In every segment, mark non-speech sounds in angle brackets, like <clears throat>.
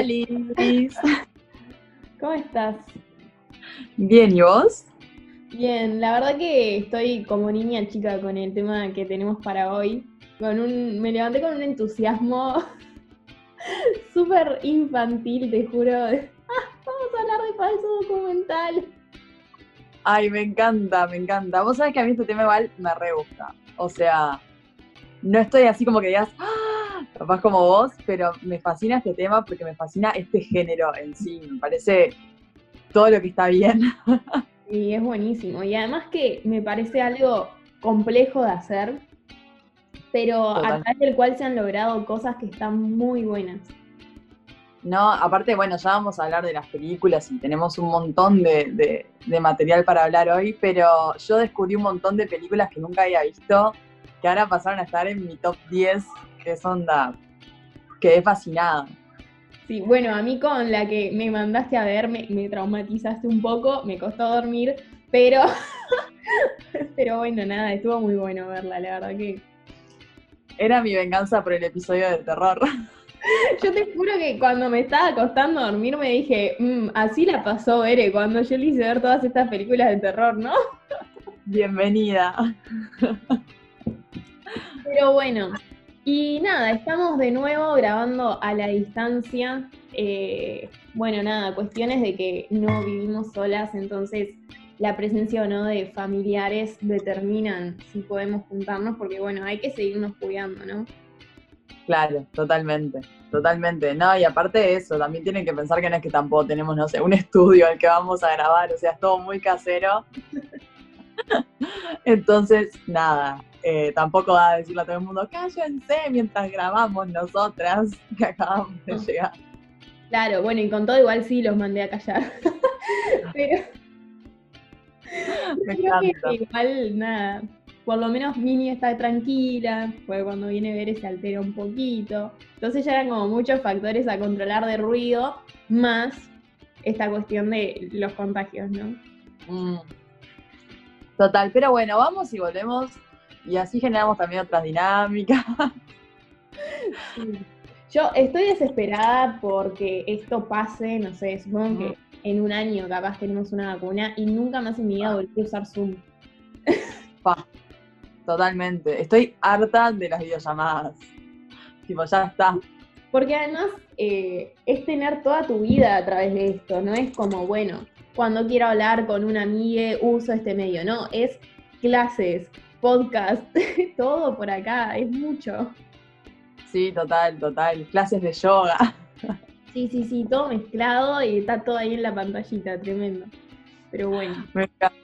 Hola. Alice. ¿Cómo estás? Bien, ¿y vos? Bien, la verdad que estoy como niña chica con el tema que tenemos para hoy. Con un, me levanté con un entusiasmo <laughs> súper infantil, te juro. Ah, <laughs> vamos a hablar de falso documental. Ay, me encanta, me encanta. Vos sabés que a mí este tema igual me re gusta. O sea, no estoy así como que digas, ¡ah! capaz como vos, pero me fascina este tema porque me fascina este género en sí. Me parece todo lo que está bien. Y es buenísimo. Y además que me parece algo complejo de hacer, pero Total. a través del cual se han logrado cosas que están muy buenas. No, aparte, bueno, ya vamos a hablar de las películas y tenemos un montón de, de- de material para hablar hoy, pero yo descubrí un montón de películas que nunca había visto, que ahora pasaron a estar en mi top 10, que es onda, quedé fascinada. Sí, bueno, a mí con la que me mandaste a ver me, me traumatizaste un poco, me costó dormir, pero, <laughs> pero bueno, nada, estuvo muy bueno verla, la verdad que... Era mi venganza por el episodio de terror. <laughs> Yo te juro que cuando me estaba acostando a dormir me dije, "Mm, así la pasó Bere cuando yo le hice ver todas estas películas de terror, ¿no? Bienvenida. Pero bueno, y nada, estamos de nuevo grabando a la distancia. Eh, bueno, nada, cuestiones de que no vivimos solas, entonces la presencia o no de familiares determinan si podemos juntarnos, porque bueno, hay que seguirnos cuidando, ¿no? Claro, totalmente, totalmente. No, y aparte de eso, también tienen que pensar que no es que tampoco tenemos, no sé, un estudio al que vamos a grabar, o sea, es todo muy casero. <laughs> Entonces, nada, eh, tampoco va a decirle a todo el mundo, cállense mientras grabamos nosotras, que acabamos de llegar. Claro, bueno, y con todo igual sí los mandé a callar. <laughs> Pero Me creo que igual, nada, por lo menos Mini está tranquila, porque cuando viene ver se altera un poquito. Entonces ya eran como muchos factores a controlar de ruido, más esta cuestión de los contagios, ¿no? Mm. Total, pero bueno, vamos y volvemos y así generamos también otras dinámicas. <laughs> Yo estoy desesperada porque esto pase, no sé, supongo que en un año capaz tenemos una vacuna y nunca más en mi vida volví a usar Zoom. <laughs> Pa, totalmente. Estoy harta de las videollamadas. Tipo, ya está. Porque además eh, es tener toda tu vida a través de esto, no es como, bueno, cuando quiero hablar con una amiga uso este medio, no, es clases, podcast, <laughs> todo por acá, es mucho. Sí, total, total. Clases de yoga. Sí, sí, sí, todo mezclado y está todo ahí en la pantallita, tremendo. Pero bueno. Me encanta.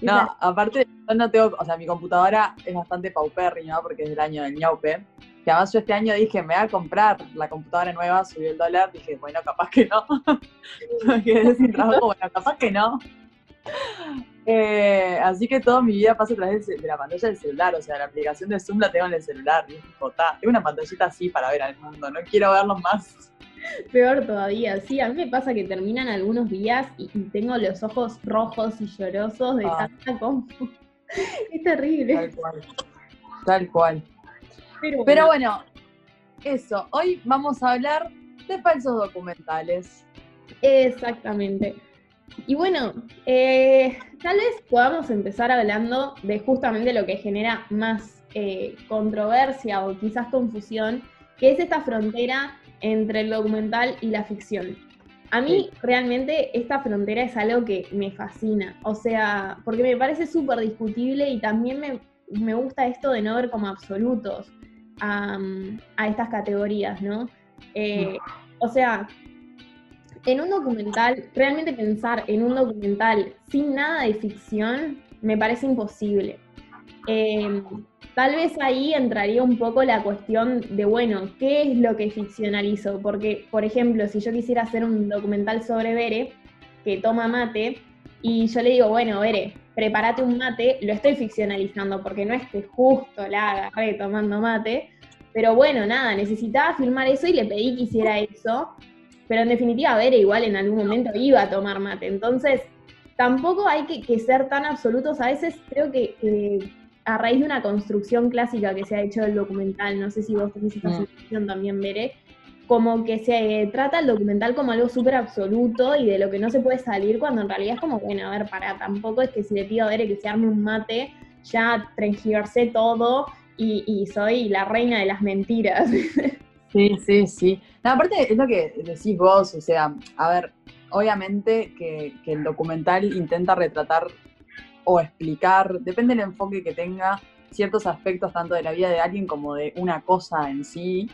No, aparte, yo no tengo, o sea, mi computadora es bastante paupérrima porque es del año del ñaupe. Que además yo este año dije, me voy a comprar la computadora nueva, subió el dólar, dije, bueno, capaz que no. me quedé sin trabajo, bueno, capaz que no. Eh, así que toda mi vida pasa a través de, la pantalla del celular, o sea, la aplicación de Zoom la tengo en el celular. Y es tipo, ta, tengo una pantallita así para ver al mundo, no quiero verlo más. <laughs> Peor todavía, sí, a mí me pasa que terminan algunos días y, y tengo los ojos rojos y llorosos de Ah. tanta compu. <laughs> Es terrible. Tal cual. Tal cual. Pero, bueno, eso. Hoy vamos a hablar de falsos documentales. exactamente. Y bueno, eh, tal vez podamos empezar hablando de justamente lo que genera más eh, controversia o quizás confusión, que es esta frontera entre el documental y la ficción. A mí realmente esta frontera es algo que me fascina, o sea, porque me parece súper discutible y también me, me gusta esto de no ver como absolutos a, a estas categorías, ¿no? Eh, o sea, en un documental, realmente pensar en un documental sin nada de ficción me parece imposible. Eh, tal vez ahí entraría un poco la cuestión de, bueno, ¿qué es lo que ficcionalizo? Porque, por ejemplo, si yo quisiera hacer un documental sobre Bere, que toma mate, y yo le digo, bueno, Bere, prepárate un mate, lo estoy ficcionalizando, porque no es que justo la agarré tomando mate, pero bueno, nada, necesitaba filmar eso y le pedí que hiciera eso, pero en definitiva, Bere igual en algún momento iba a tomar mate, entonces tampoco hay que, ser tan absolutos. A veces creo que a raíz de una construcción clásica que se ha hecho del documental, no sé si vos tenés esta mm. sensación también, Veré, como que se trata el documental como algo súper absoluto y de lo que no se puede salir, cuando en realidad es como, bueno, a ver, para, tampoco es que si le pido a Bere que se arme un mate, ya transgiversé todo y, soy la reina de las mentiras. <laughs> Sí, sí, sí. aparte es lo que decís vos, o sea, a ver, obviamente que, que el documental intenta retratar o explicar, depende del enfoque que tenga, ciertos aspectos tanto de la vida de alguien como de una cosa en sí.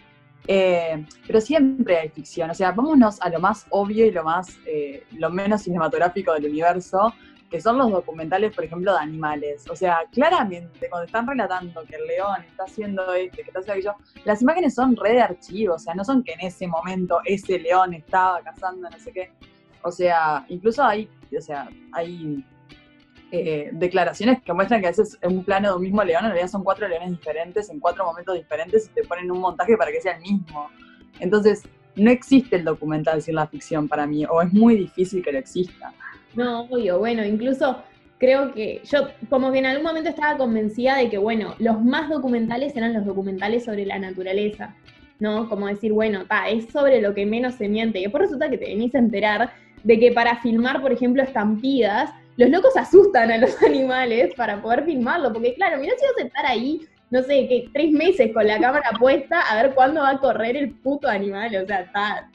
Eh, pero siempre hay ficción, o sea, vámonos a lo más obvio y lo más, eh, lo menos cinematográfico del universo, que son los documentales, por ejemplo, de animales. O sea, claramente, cuando están relatando que el león está haciendo esto, que está haciendo aquello, las imágenes son red de archivo, o sea, no son que en ese momento ese león estaba cazando no sé qué. O sea, incluso hay, o sea, hay eh, declaraciones que muestran que a veces en un plano de un mismo león en realidad son cuatro leones diferentes en cuatro momentos diferentes y te ponen un montaje para que sea el mismo. Entonces, no existe el documental sin la ficción para mí, o es muy difícil que lo exista. No, obvio, bueno, incluso creo que yo como que en algún momento estaba convencida de que, bueno, los más documentales eran los documentales sobre la naturaleza, ¿no? Como decir, bueno, ta, es sobre lo que menos se miente. Y después resulta que te venís a enterar de que para filmar, por ejemplo, estampidas, los locos asustan a los <laughs> animales para poder filmarlo, porque claro, mira si vas a estar ahí, no sé, que tres meses con la cámara puesta a ver cuándo va a correr el puto animal, o sea, está,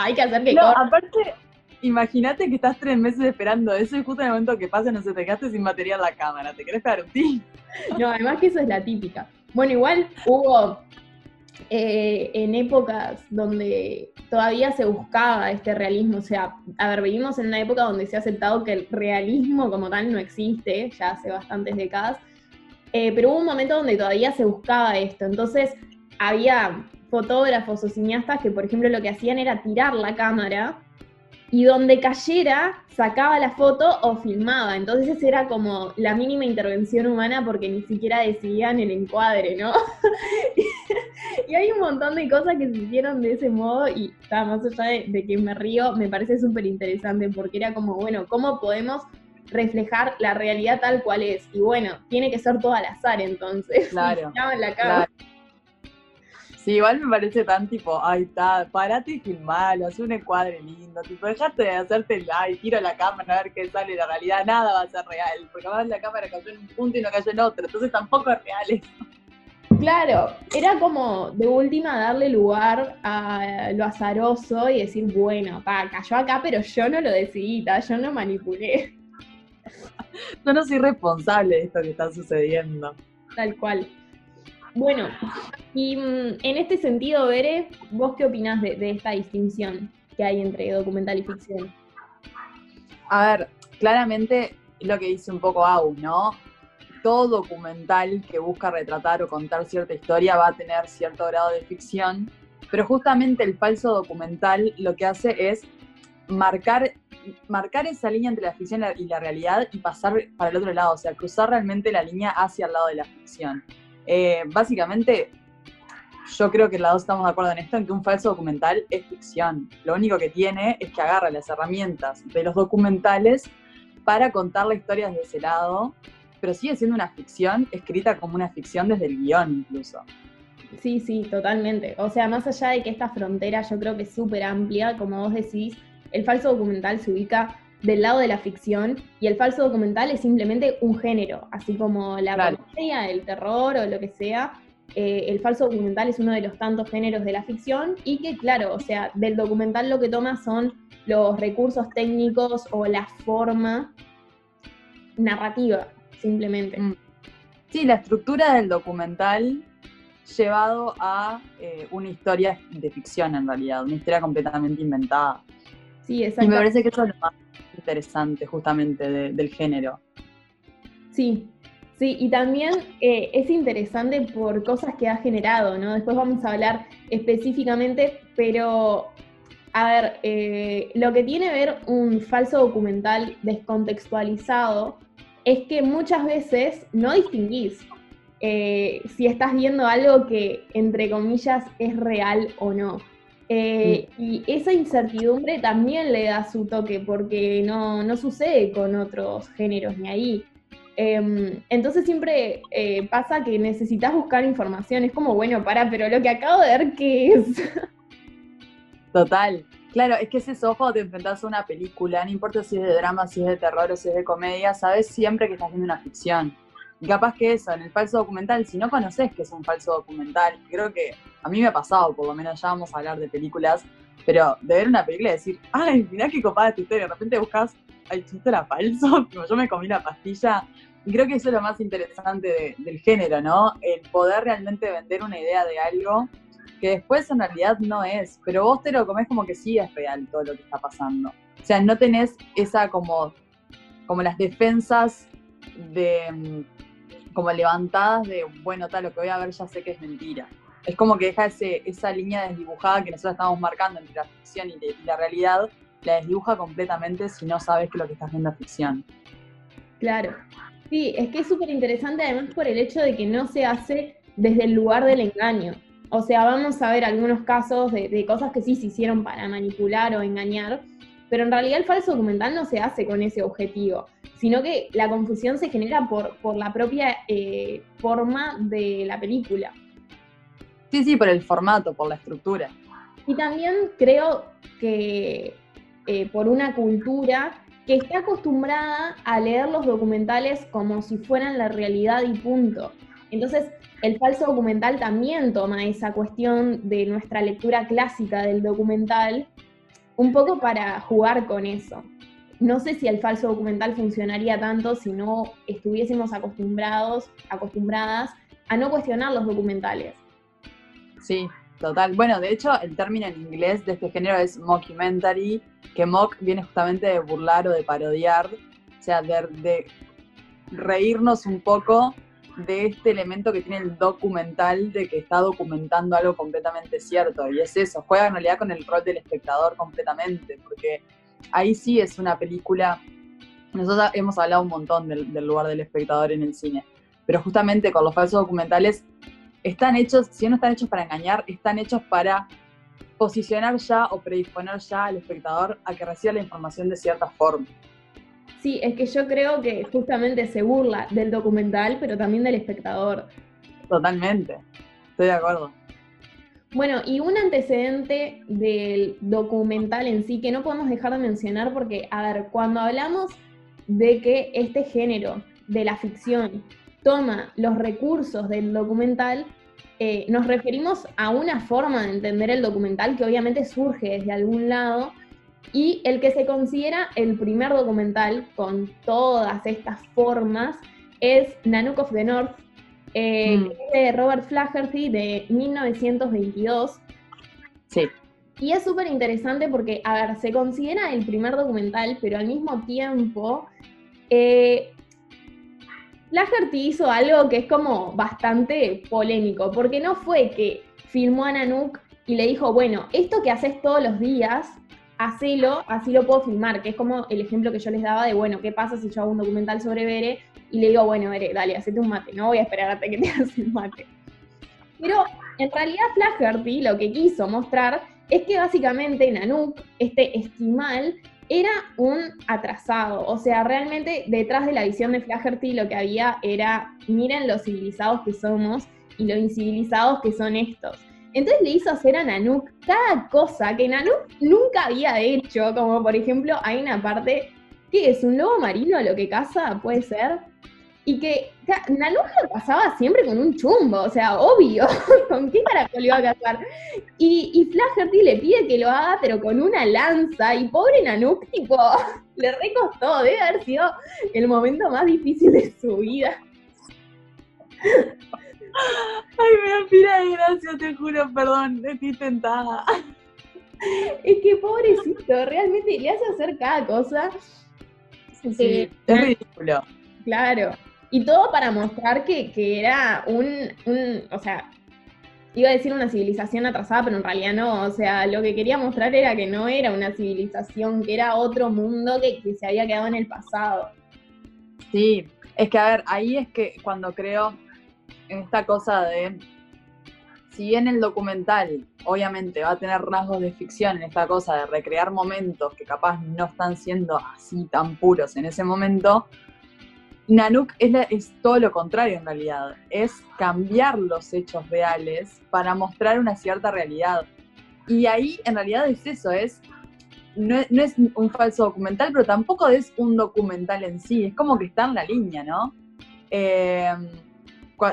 hay que hacer que no, aparte, imagínate que estás tres meses esperando eso y justo en el momento que pasa no se te quedaste sin batería en la cámara, ¿te querés pegar un ti? <laughs> No, además que eso es la típica. Bueno, igual hubo eh, en épocas donde todavía se buscaba este realismo, o sea, a ver, vivimos en una época donde se ha aceptado que el realismo como tal no existe, ya hace bastantes décadas, eh, pero hubo un momento donde todavía se buscaba esto, entonces había fotógrafos o cineastas que, por ejemplo, lo que hacían era tirar la cámara y donde cayera sacaba la foto o filmaba. Entonces esa era como la mínima intervención humana porque ni siquiera decidían el encuadre, ¿no? <laughs> y hay un montón de cosas que se hicieron de ese modo y está más allá de, que me río, me parece súper interesante porque era como, bueno, ¿cómo podemos reflejar la realidad tal cual es? Y bueno, tiene que ser todo al azar entonces. <laughs> Claro. la cara. Sí, igual me parece tan tipo, ay, está, parate y filmalo, haz un encuadre lindo, tipo, dejate de hacerte el like, tiro la cámara a ver qué sale, la realidad nada va a ser real, porque además la cámara cayó en un punto y no cayó en otro, entonces tampoco es real eso. Claro, era como de última darle lugar a lo azaroso y decir, bueno, pa, cayó acá, pero yo no lo decidí, yo no manipulé. Yo no soy responsable de esto que está sucediendo. Tal cual. Bueno, y mm, en este sentido, Bere, ¿vos qué opinás de, esta distinción que hay entre documental y ficción? A ver, claramente lo que dice un poco Au, ¿no? Todo documental que busca retratar o contar cierta historia va a tener cierto grado de ficción, pero justamente el falso documental lo que hace es marcar, marcar esa línea entre la ficción y la realidad y pasar para el otro lado, o sea, cruzar realmente la línea hacia el lado de la ficción. Eh, básicamente, yo creo que las dos estamos de acuerdo en esto, en que un falso documental es ficción. Lo único que tiene es que agarra las herramientas de los documentales para contar la historia desde ese lado, pero sigue siendo una ficción escrita como una ficción desde el guion incluso. Sí, sí, totalmente. O sea, más allá de que esta frontera yo creo que es súper amplia, como vos decís, el falso documental se ubica del lado de la ficción y el falso documental es simplemente un género, así como la comedia, el terror o lo que sea. Eh, el falso documental es uno de los tantos géneros de la ficción y que, claro, o sea, del documental lo que toma son los recursos técnicos o la forma narrativa, simplemente. Mm. Sí, la estructura del documental llevado a eh, una historia de ficción en realidad, una historia completamente inventada. Sí, exacto. Y me parece que eso es lo más interesante justamente del género. Sí, sí, y también eh, es interesante por cosas que ha generado, ¿no? Después vamos a hablar específicamente, pero a ver, eh, lo que tiene ver un falso documental descontextualizado es que muchas veces no distinguís eh, si estás viendo algo que, entre comillas, es real o no. Eh, y esa incertidumbre también le da su toque, porque no, no sucede con otros géneros ni ahí. Em, entonces siempre eh, pasa que necesitas buscar información. Es como, bueno, para, pero lo que acabo de ver, ¿qué es? <laughs> Total. Claro, es que ese ojo te enfrentas a una película, no importa si es de drama, si es de terror o si es de comedia, sabes siempre que estás viendo una ficción. Y capaz que eso, en el falso documental, si no conoces que es un falso documental, creo que a mí me ha pasado, por lo menos ya vamos a hablar de películas, pero de ver una película y decir, ay, mirá qué copada esta historia, de repente buscas, ay, esto era falso, <laughs> como yo me comí la pastilla. Y creo que eso es lo más interesante del género, ¿no? El poder realmente vender una idea de algo que después en realidad no es, pero vos te lo comés como que sí es real todo lo que está pasando. O sea, no tenés esa como, como las defensas de mm, como levantadas de, bueno, tal, lo que voy a ver ya sé que es mentira. Es como que deja ese, esa línea desdibujada que nosotros estamos marcando entre la ficción y, la realidad, la desdibuja completamente si no sabes que lo que estás viendo es ficción. Claro. Sí, es que es súper interesante además por el hecho de que no se hace desde el lugar del engaño. O sea, vamos a ver algunos casos de, de cosas que sí se hicieron para manipular o engañar, pero en realidad el falso documental no se hace con ese objetivo, sino que la confusión se genera por, por la propia eh, forma de la película. Sí, sí, por el formato, por la estructura. Y también creo que eh, por una cultura que está acostumbrada a leer los documentales como si fueran la realidad y punto. Entonces, el falso documental también toma esa cuestión de nuestra lectura clásica del documental un poco para jugar con eso. No sé si el falso documental funcionaría tanto si no estuviésemos acostumbrados, acostumbradas a no cuestionar los documentales. Sí, total. Bueno, de hecho, el término en inglés de este género es mockumentary, que mock viene justamente de burlar o de parodiar, o sea, de, reírnos un poco de este elemento que tiene el documental de que está documentando algo completamente cierto. Y es eso, juega en realidad con el rol del espectador completamente, porque ahí sí es una película. Nosotros hemos hablado un montón del, lugar del espectador en el cine, pero justamente con los falsos documentales están hechos, si no están hechos para engañar, están hechos para posicionar ya o predisponer ya al espectador a que reciba la información de cierta forma. Sí, es que yo creo que justamente se burla del documental, pero también del espectador. Totalmente, estoy de acuerdo. Bueno, y un antecedente del documental en sí que no podemos dejar de mencionar porque, a ver, cuando hablamos de que este género de la ficción toma los recursos del documental, eh, nos referimos a una forma de entender el documental que obviamente surge desde algún lado y el que se considera el primer documental con todas estas formas es Nanook of the North, eh, mm. de Robert Flaherty de 1922. Sí. Y es súper interesante porque, a ver, se considera el primer documental, pero al mismo tiempo, eh, Flaherty hizo algo que es como bastante polémico, porque no fue que filmó a Nanook y le dijo, bueno, esto que haces todos los días, hacelo, así lo puedo filmar, que es como el ejemplo que yo les daba de, bueno, ¿qué pasa si yo hago un documental sobre Bere y le digo, bueno, Bere, dale, hacete un mate, no voy a esperar hasta que te <laughs> hagas el mate? Pero en realidad Flaherty lo que quiso mostrar es que básicamente Nanook, este estimal, era un atrasado, o sea, realmente detrás de la visión de Flaherty lo que había era, miren lo civilizados que somos y lo incivilizados que son estos. Entonces le hizo hacer a Nanook cada cosa que Nanook nunca había hecho, como por ejemplo hay una parte que es un lobo marino lo que caza, puede ser, y que Nanook lo cazaba siempre con un chumbo, o sea, obvio, <laughs> ¿con qué caracol iba a cazar? Y, y Flaherty le pide que lo haga, pero con una lanza, y pobre Nanook, tipo, <laughs> le recostó, debe haber sido el momento más difícil de su vida. Ay, me da de gracia, te juro, perdón, estoy tentada. Es que pobrecito, realmente le hace hacer cada cosa. Sí, eh, es ridículo. Claro. Y todo para mostrar que, era un, un, o sea, iba a decir una civilización atrasada, pero en realidad no. O sea, lo que quería mostrar era que no era una civilización, que era otro mundo que, que se había quedado en el pasado. Sí, es que a ver, ahí es que cuando creo en esta cosa de si bien el documental obviamente va a tener rasgos de ficción en esta cosa de recrear momentos que capaz no están siendo así tan puros en ese momento, Nanook es, es, todo lo contrario en realidad, es cambiar los hechos reales para mostrar una cierta realidad. Y ahí en realidad es eso, es no, es un falso documental, pero tampoco es un documental en sí, es como que está en la línea, ¿no? Eh,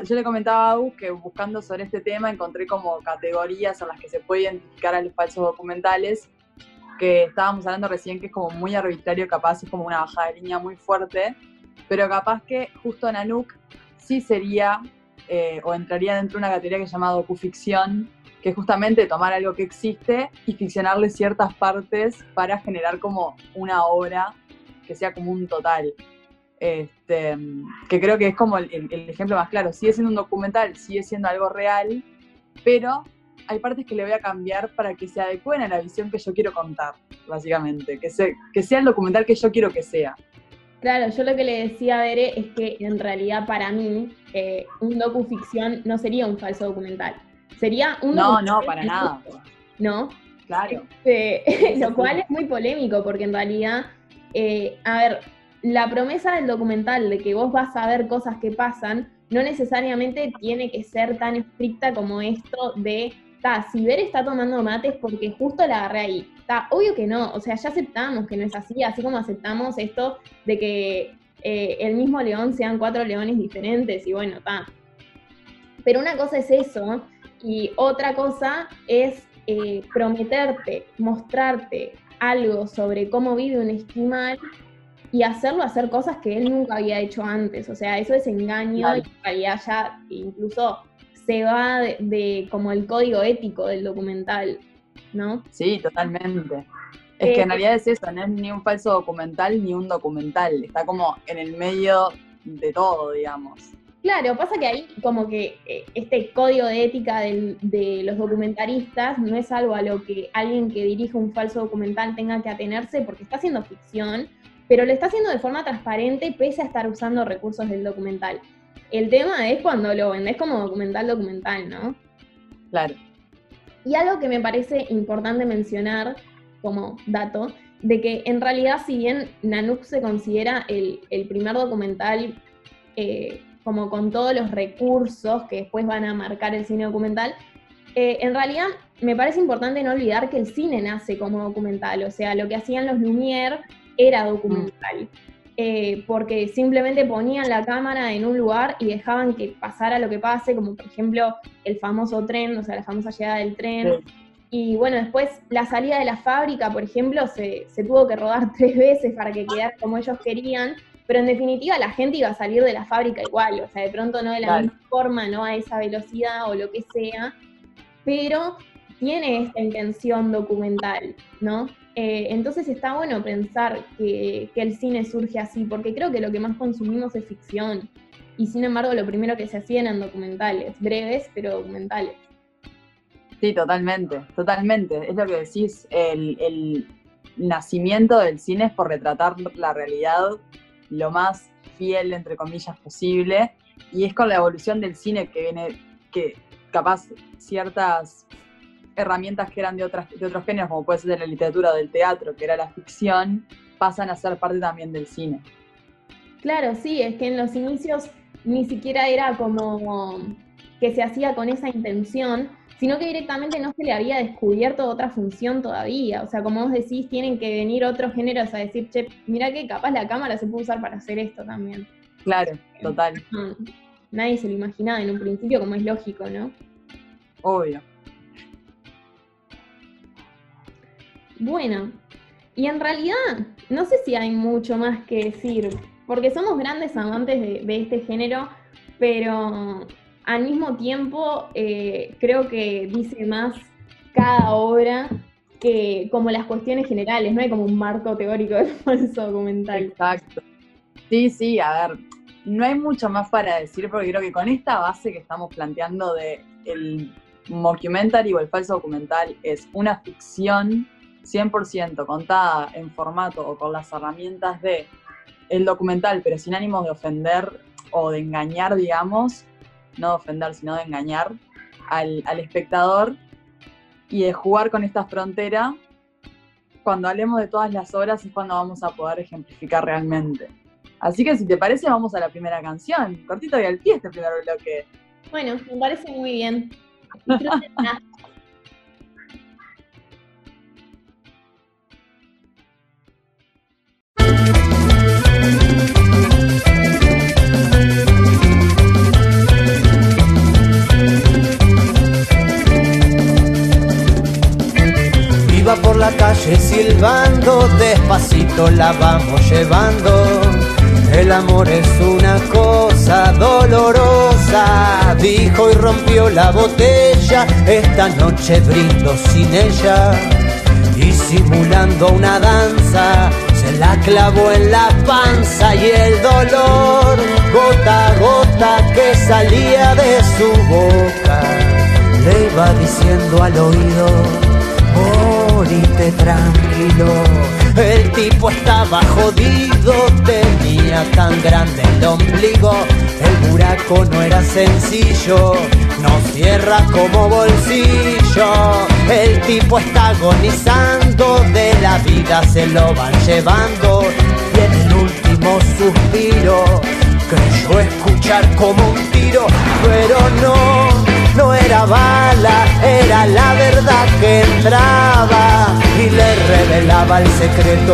yo le comentaba a Agus que buscando sobre este tema encontré como categorías en las que se puede identificar a los falsos documentales, que estábamos hablando recién que es como muy arbitrario, capaz es como una bajada de línea muy fuerte, pero capaz que justo Nanook sí sería eh, o entraría dentro de una categoría que se llama docuficción, que es justamente tomar algo que existe y ficcionarle ciertas partes para generar como una obra que sea como un total. Este, que creo que es como el, ejemplo más claro. Sigue siendo un documental, sigue siendo algo real, pero hay partes que le voy a cambiar para que se adecuen a la visión que yo quiero contar, básicamente. Que, que sea el documental que yo quiero que sea. Claro, yo lo que le decía a Bere es que en realidad para mí eh, un docuficción no sería un falso documental. Sería un No, no, para nada. ¿No? Claro. Este, <laughs> lo cual es muy polémico porque en realidad, eh, a ver, la promesa del documental de que vos vas a ver cosas que pasan no necesariamente tiene que ser tan estricta como esto de, ta, si Ver está tomando mates porque justo la agarré ahí. Está, obvio que no, o sea, ya aceptamos que no es así, así como aceptamos esto de que eh, el mismo león sean cuatro leones diferentes y bueno, está. Pero una cosa es eso y otra cosa es eh, prometerte, mostrarte algo sobre cómo vive un esquimal y hacerlo hacer cosas que él nunca había hecho antes. O sea, eso es engaño y en realidad ya incluso se va de, como el código ético del documental, ¿no? Sí, totalmente. Es que en eh, realidad es eso, no es ni un falso documental ni un documental, está como en el medio de todo, digamos. Claro, pasa que ahí como que eh, este código de ética de los documentaristas no es algo a lo que alguien que dirige un falso documental tenga que atenerse porque está haciendo ficción pero lo está haciendo de forma transparente pese a estar usando recursos del documental. El tema es cuando lo vendés como documental documental, ¿no? Claro. Y algo que me parece importante mencionar como dato, de que en realidad si bien Nanook se considera el, primer documental eh, como con todos los recursos que después van a marcar el cine documental, eh, en realidad me parece importante no olvidar que el cine nace como documental, o sea, lo que hacían los Lumière era documental. Eh, porque simplemente ponían la cámara en un lugar y dejaban que pasara lo que pase, como por ejemplo el famoso tren, o sea, la famosa llegada del tren. Y bueno, después la salida de la fábrica, por ejemplo, se, tuvo que rodar <laughs> tres veces para que quedara como ellos querían, pero en definitiva la gente iba a salir de la fábrica igual, o sea, de pronto no de la misma forma, no a esa velocidad o lo que sea, pero tiene esta intención documental, ¿no? Eh, entonces está bueno pensar que, el cine surge así, porque creo que lo que más consumimos es ficción. Y sin embargo, lo primero que se hacían eran documentales, breves, pero documentales. Sí, totalmente, totalmente. Es lo que decís, el, nacimiento del cine es por retratar la realidad lo más fiel, entre comillas, posible. Y es con la evolución del cine que viene, que capaz ciertas herramientas que eran de, otras, de otros géneros, como puede ser de la literatura o del teatro, que era la ficción, pasan a ser parte también del cine. Claro, sí, es que en los inicios ni siquiera era como que se hacía con esa intención, sino que directamente no se le había descubierto otra función todavía. O sea, como vos decís, tienen que venir otros géneros a decir, che, mira que capaz la cámara se puede usar para hacer esto también. Claro, total. nadie se lo imaginaba en un principio, como es lógico, ¿no? Obvio. Bueno, y en realidad no sé si hay mucho más que decir, porque somos grandes amantes de, este género, pero al mismo tiempo eh, creo que dice más cada obra que como las cuestiones generales, no hay como un marco teórico del falso documental. Exacto. Sí, sí, a ver, no hay mucho más para decir porque creo que con esta base que estamos planteando de el mockumentary o el falso documental es una ficción 100% contada en formato o con las herramientas de el documental, pero sin ánimos de ofender o de engañar, digamos, no de ofender, sino de engañar, al, al espectador y de jugar con esta frontera, cuando hablemos de todas las obras es cuando vamos a poder ejemplificar realmente. Así que si te parece, vamos a la primera canción. Cortito y al pie este primer bloque. Bueno, me parece muy bien. Iba por la calle silbando, despacito la vamos llevando. El amor es una cosa dolorosa, dijo y rompió la botella. Esta noche brindo sin ella y simulando una danza se la clavó en la panza y el dolor, gota a gota que salía de su boca, le iba diciendo al oído, tranquilo. El tipo estaba jodido, tenía tan grande el ombligo, el buraco no era sencillo, no cierra como bolsillo. El tipo está agonizando, de la vida se lo van llevando y en el último suspiro creyó escuchar como un tiro, pero no, no era bala, era la verdad que entraba y le revelaba el secreto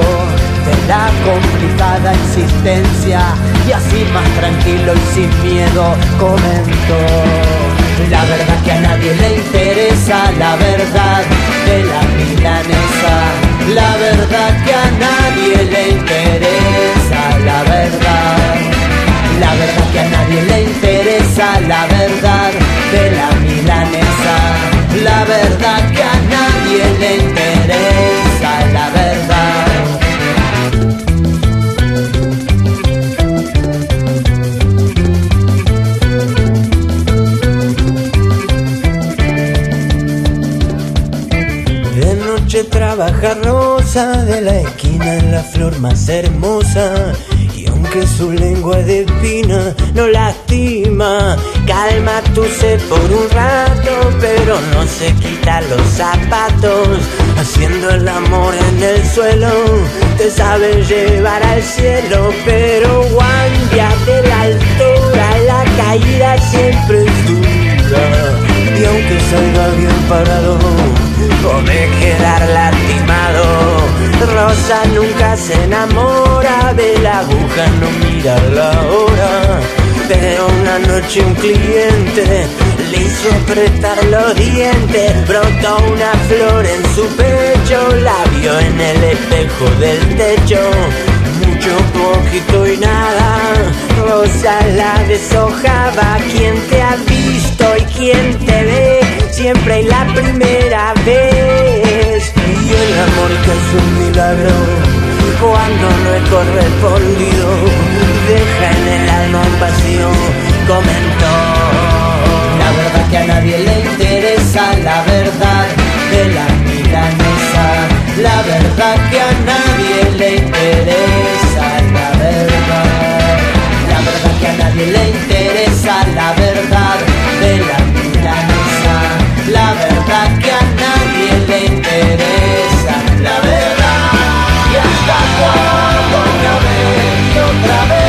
de la complicada existencia y así más tranquilo y sin miedo comentó. Se quita los zapatos, haciendo el amor en el suelo, te sabe llevar al cielo, pero guambia de la altura, la caída siempre es dura, y aunque salga bien parado, puede quedar lastimado. Rosa nunca se enamora de la aguja, no mira la hora. Pero una noche un cliente le hizo apretar los dientes, brotó una flor en su pecho, la vio en el espejo del techo. Mucho, poquito y nada, Rosa la deshojaba. ¿Quién te ha visto y quién te ve? Siempre y la primera vez. Y el amor que es un milagro, cuando no es correspondido, deja en el alma un vacío, comentó. La verdad que a nadie le interesa, la verdad de la milanesa. La verdad que a nadie le interesa, la verdad. La verdad que a nadie le interesa, la verdad de la milanesa. La verdad que a nadie le interesa, otra vez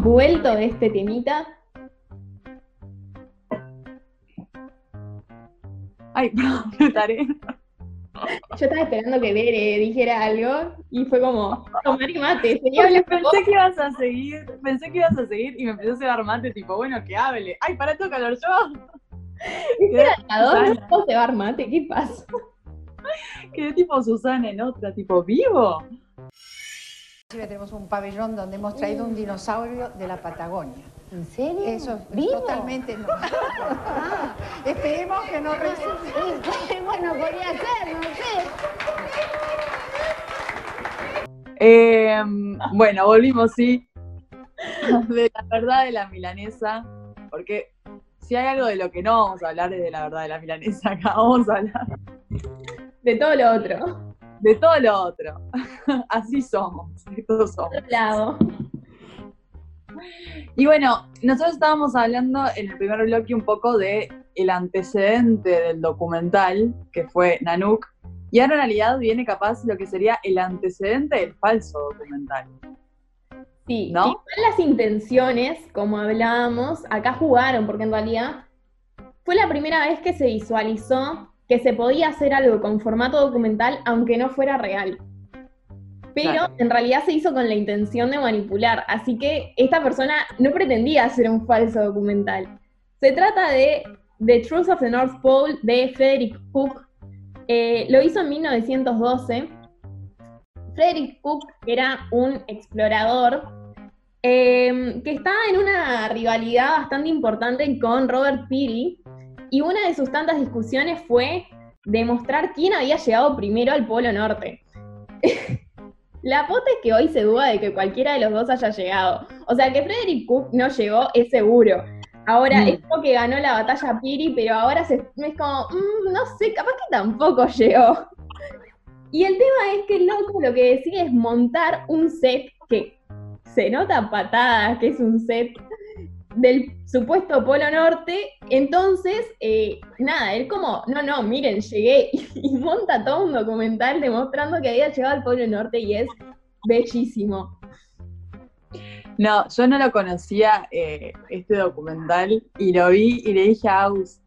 hemos vuelto de este temita. Ay, <laughs> perdón, me taré. Yo estaba esperando que Bere dijera algo y fue como, tomar mate. Seguía Porque hablando pensé que ibas a seguir, pensé que ibas a seguir y me empezó a cebar mate, tipo, bueno, que hable. Ay, para esto calor yo. ¿A dónde mate? ¿Qué pasa? quedé tipo Susana en otra, tipo, ¿vivo? Inclusive tenemos un pabellón donde hemos traído un dinosaurio de la Patagonia. ¿En serio? Eso es ¿Vivo? totalmente no. Ah, esperemos que no resulte. bueno, podría ser, no sé. Eh, bueno, volvimos, sí. De la verdad de la milanesa, porque si hay algo de lo que no vamos a hablar es de la verdad de la milanesa acá, vamos a hablar De todo lo otro. De todo lo otro. <laughs> Así somos, todos somos. Otro lado. Y bueno, nosotros estábamos hablando en el primer bloque un poco de el antecedente del documental, que fue Nanook, y ahora en realidad viene capaz lo que sería el antecedente del falso documental. Sí, ¿No? igual las intenciones, como hablábamos, acá jugaron, porque en realidad fue la primera vez que se visualizó que se podía hacer algo con formato documental aunque no fuera real. Pero Claro. en realidad se hizo con la intención de manipular, así que esta persona no pretendía hacer un falso documental. Se trata de The Truth of the North Pole de Frederick Cook. Eh, lo hizo en 1912. Frederick Cook era un explorador eh, que estaba en una rivalidad bastante importante con Robert Peary y una de sus tantas discusiones fue demostrar quién había llegado primero al Polo Norte. <laughs> La pota es que hoy se duda de que cualquiera de los dos haya llegado. O sea, que Frederick Cook no llegó es seguro. Ahora, Mm. es como que ganó la batalla Peary, pero ahora se, es como, mm, no sé, capaz que tampoco llegó. Y el tema es que el loco lo que decide es montar un set que se nota patada que es un set del supuesto Polo Norte. Entonces, eh, nada, él como, no, no, miren, llegué <laughs> y, monta todo un documental demostrando que había llegado al Polo Norte y es bellísimo. No, yo no lo conocía eh, este documental y lo vi y le dije a Aus,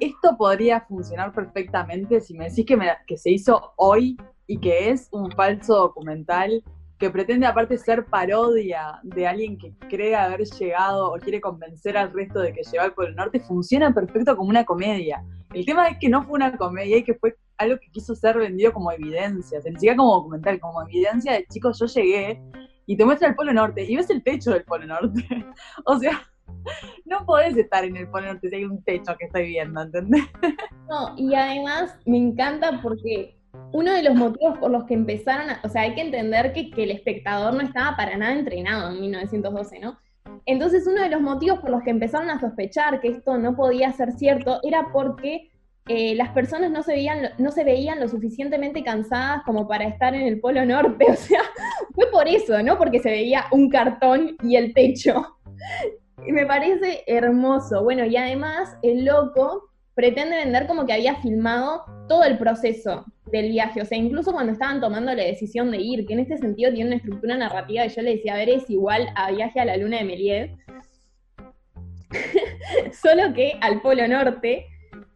esto podría funcionar perfectamente si me decís que se hizo hoy y que es un falso documental que pretende aparte ser parodia de alguien que cree haber llegado o quiere convencer al resto de que llegó al Polo Norte, funciona perfecto como una comedia. El tema es que no fue una comedia y que fue algo que quiso ser vendido como evidencia, se siquiera como documental, como evidencia de chicos, yo llegué y te muestra el Polo Norte y ves el techo del Polo Norte. <laughs> o sea, <laughs> no podés estar en el Polo Norte si hay un techo que estoy viendo, ¿entendés? No, y además me encanta porque uno de los motivos por los que empezaron a, o sea, hay que entender que, el espectador no estaba para nada entrenado en 1912, ¿no? Entonces uno de los motivos por los que empezaron a sospechar que esto no podía ser cierto era porque eh, las personas no se, veían, no se veían lo suficientemente cansadas como para estar en el Polo Norte, <laughs> o sea, fue por eso, ¿no? Porque se veía un cartón y el techo. <laughs> Me parece hermoso. Bueno, y además el loco pretende vender como que había filmado todo el proceso del viaje, o sea, incluso cuando estaban tomando la decisión de ir, que en este sentido tiene una estructura narrativa que yo le decía, a ver, es igual a Viaje a la Luna de Méliès, <laughs> solo que al Polo Norte,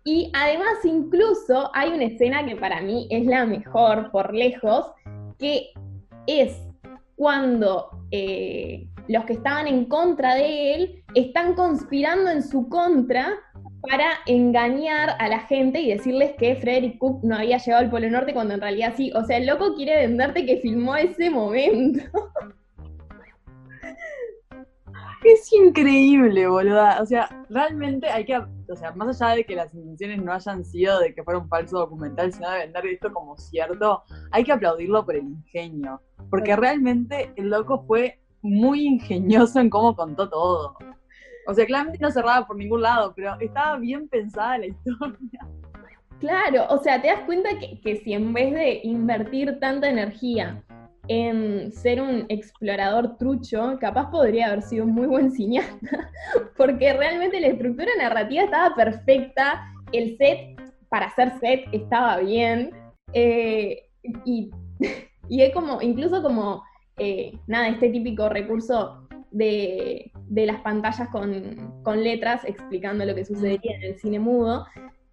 y además incluso hay una escena que para mí es la mejor por lejos, que es cuando eh, los que estaban en contra de él están conspirando en su contra para engañar a la gente y decirles que Frederick Cook no había llegado al Polo Norte cuando en realidad sí. O sea, el loco quiere venderte que filmó ese momento. <laughs> Es increíble, boluda. O sea, realmente hay que, o sea, más allá de que las intenciones no hayan sido de que fuera un falso documental, sino de vender esto como cierto, hay que aplaudirlo por el ingenio. Porque realmente el loco fue muy ingenioso en cómo contó todo. O sea, claramente no cerraba por ningún lado, pero estaba bien pensada la historia. Claro, o sea, te das cuenta que, que si en vez de invertir tanta energía en ser un explorador trucho, capaz podría haber sido un muy buen cineasta, <laughs> porque realmente la estructura narrativa estaba perfecta, el set, para ser set, estaba bien, eh, y, <laughs> y es como, incluso como, eh, nada, este típico recurso de, de las pantallas con, con letras explicando lo que sucedería en el cine mudo,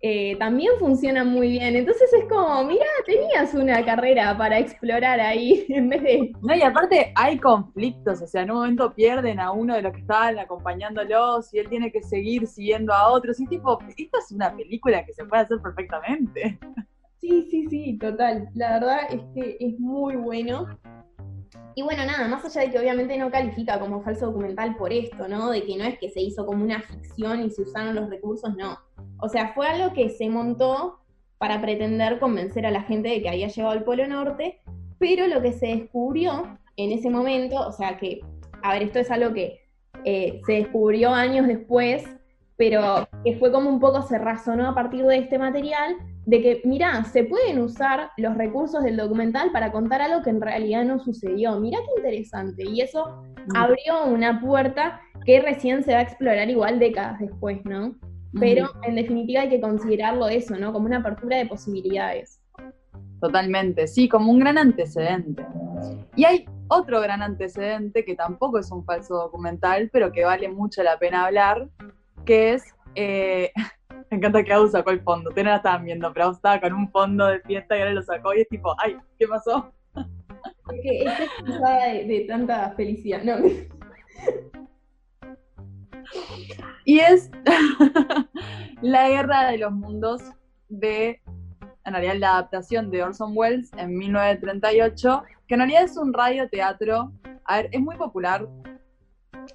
eh, también funciona muy bien. Entonces es como, mira, tenías una carrera para explorar ahí <laughs> en vez de... No, y aparte hay conflictos, o sea, en un momento pierden a uno de los que estaban acompañándolos y él tiene que seguir siguiendo a otros. Y tipo, esta es una película que se puede hacer perfectamente. Sí, sí, sí, total. La verdad es que es muy bueno. Y bueno, nada, más allá de que obviamente no califica como falso documental por esto, ¿no? De que no es que se hizo como una ficción y se usaron los recursos, no. O sea, fue algo que se montó para pretender convencer a la gente de que había llegado al Polo Norte, pero lo que se descubrió en ese momento, o sea que, a ver, esto es algo que eh, se descubrió años después, pero que fue como un poco se razonó a partir de este material, de que, mirá, se pueden usar los recursos del documental para contar algo que en realidad no sucedió. Mirá qué interesante. Y eso abrió una puerta que recién se va a explorar igual décadas después, ¿no? Pero en definitiva hay que considerarlo eso, ¿no? Como una apertura de posibilidades. Totalmente, sí, como un gran antecedente. Y hay otro gran antecedente que tampoco es un falso documental, pero que vale mucho la pena hablar, que es eh, <laughs> Me encanta que Adu sacó el fondo. Ustedes no la estaban viendo, pero Adu estaba con un fondo de fiesta y ahora lo sacó y es tipo, ay, ¿qué pasó? Es que estoy cansada de, de tanta felicidad. No. Y es <laughs> La Guerra de los Mundos de, en realidad, la adaptación de Orson Welles en 1938, que en realidad es un radioteatro. A ver, es muy popular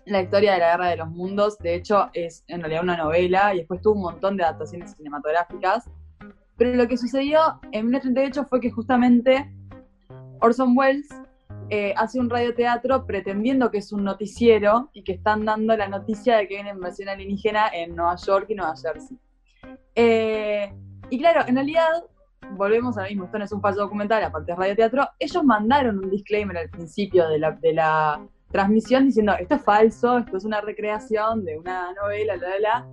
la historia de la Guerra de los Mundos. De hecho, es en realidad una novela y después tuvo un montón de adaptaciones cinematográficas. Pero lo que sucedió en 1938 fue que justamente Orson Welles eh, hace un radioteatro pretendiendo que es un noticiero y que están dando la noticia de que hay una invasión alienígena en Nueva York y Nueva Jersey. Eh, y claro, en realidad, volvemos a lo mismo, esto no es un falso documental, aparte de radioteatro, ellos mandaron un disclaimer al principio de la, de la transmisión diciendo, esto es falso, esto es una recreación de una novela, la, la, la.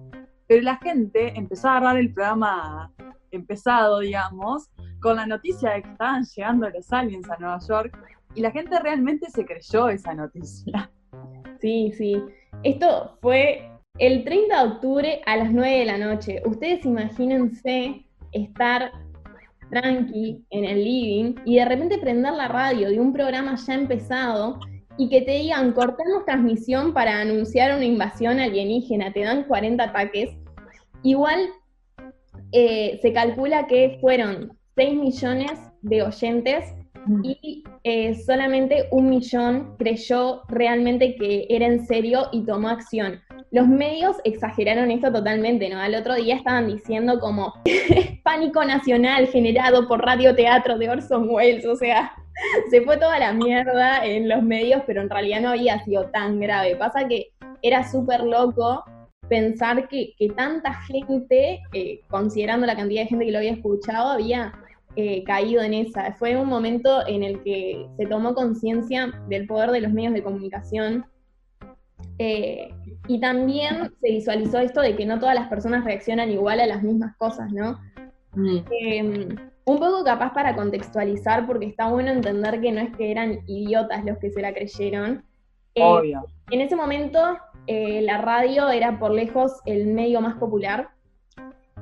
Pero la gente empezó a agarrar el programa empezado, digamos, con la noticia de que estaban llegando los aliens a Nueva York y la gente realmente se creyó esa noticia. Sí, sí. Esto fue el 30 de octubre a las 9 de la noche. Ustedes imagínense estar tranqui en el living y de repente prender la radio de un programa ya empezado y que te digan, cortamos transmisión para anunciar una invasión alienígena, te dan 40 ataques. Igual eh, se calcula que fueron 6 millones de oyentes y eh, solamente un millón creyó realmente que era en serio y tomó acción. Los medios exageraron esto totalmente, ¿no? Al otro día estaban diciendo como <laughs> pánico nacional generado por radioteatro de Orson Welles, o sea, <laughs> se fue toda la mierda en los medios, pero en realidad no había sido tan grave. Pasa que era súper loco pensar que, tanta gente, eh, considerando la cantidad de gente que lo había escuchado, había eh, caído en esa. Fue un momento en el que se tomó conciencia del poder de los medios de comunicación. Eh, y también se visualizó esto de que no todas las personas reaccionan igual a las mismas cosas, ¿no? Mm. Em, un poco capaz para contextualizar, porque está bueno entender que no es que eran idiotas los que se la creyeron. Eh, Obvio. En ese momento, eh, la radio era por lejos el medio más popular.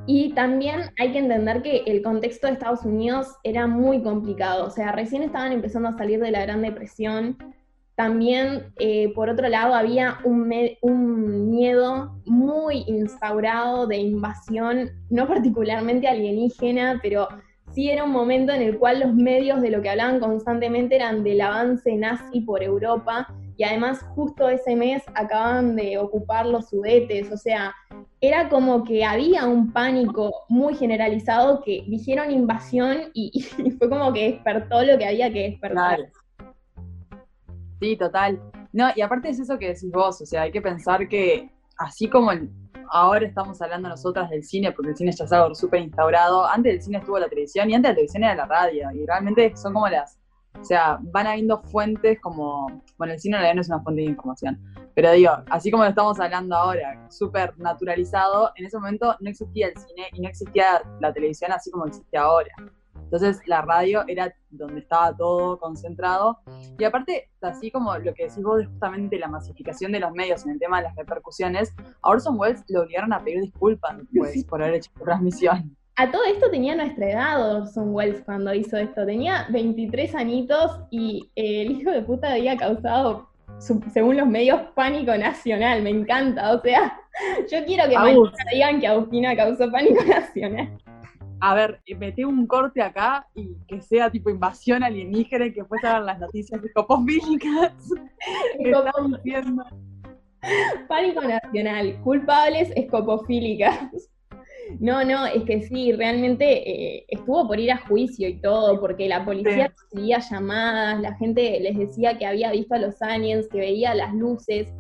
Y también hay que entender que el contexto de Estados Unidos era muy complicado. O sea, recién estaban empezando a salir de la Gran Depresión. También, eh, por otro lado, había un, un, miedo muy instaurado de invasión, no particularmente alienígena, pero sí era un momento en el cual los medios de lo que hablaban constantemente eran del avance nazi por Europa y además justo ese mes acaban de ocupar los sudetes, o sea, era como que había un pánico muy generalizado que dijeron invasión y, <laughs> fue como que despertó lo que había que despertar. Sí, total. No, y aparte es eso que decís vos, o sea, hay que pensar que así como ahora estamos hablando nosotras del cine, porque el cine ya es algo súper instaurado. Antes del cine estuvo la televisión y antes la televisión era la radio. Y realmente son como las. O sea, van habiendo fuentes como. Bueno, el cine en realidad no es una fuente de información. Pero digo, así como lo estamos hablando ahora, súper naturalizado, en ese momento no existía el cine y no existía la televisión así como existe ahora. Entonces la radio era donde estaba todo concentrado. Y aparte, así como lo que decís vos justamente la masificación de los medios en el tema de las repercusiones, a Orson Welles lo obligaron a pedir disculpas después por haber hecho su transmisión. A todo esto tenía nuestra edad Orson Welles cuando hizo esto. Tenía 23 añitos y eh, el hijo de puta había causado, según los medios, pánico nacional. Me encanta. O sea, <laughs> yo quiero que mañana digan que Agustina causó pánico <laughs> nacional. A ver, metí un corte acá y que sea tipo invasión alienígena y que después hagan las noticias <laughs> diciendo. Pánico nacional. Culpables escopofílicas. No, no, es que sí, realmente eh, estuvo por ir a juicio y todo, porque la policía recibía llamadas, la gente les decía que había visto a los aliens, que veía las luces.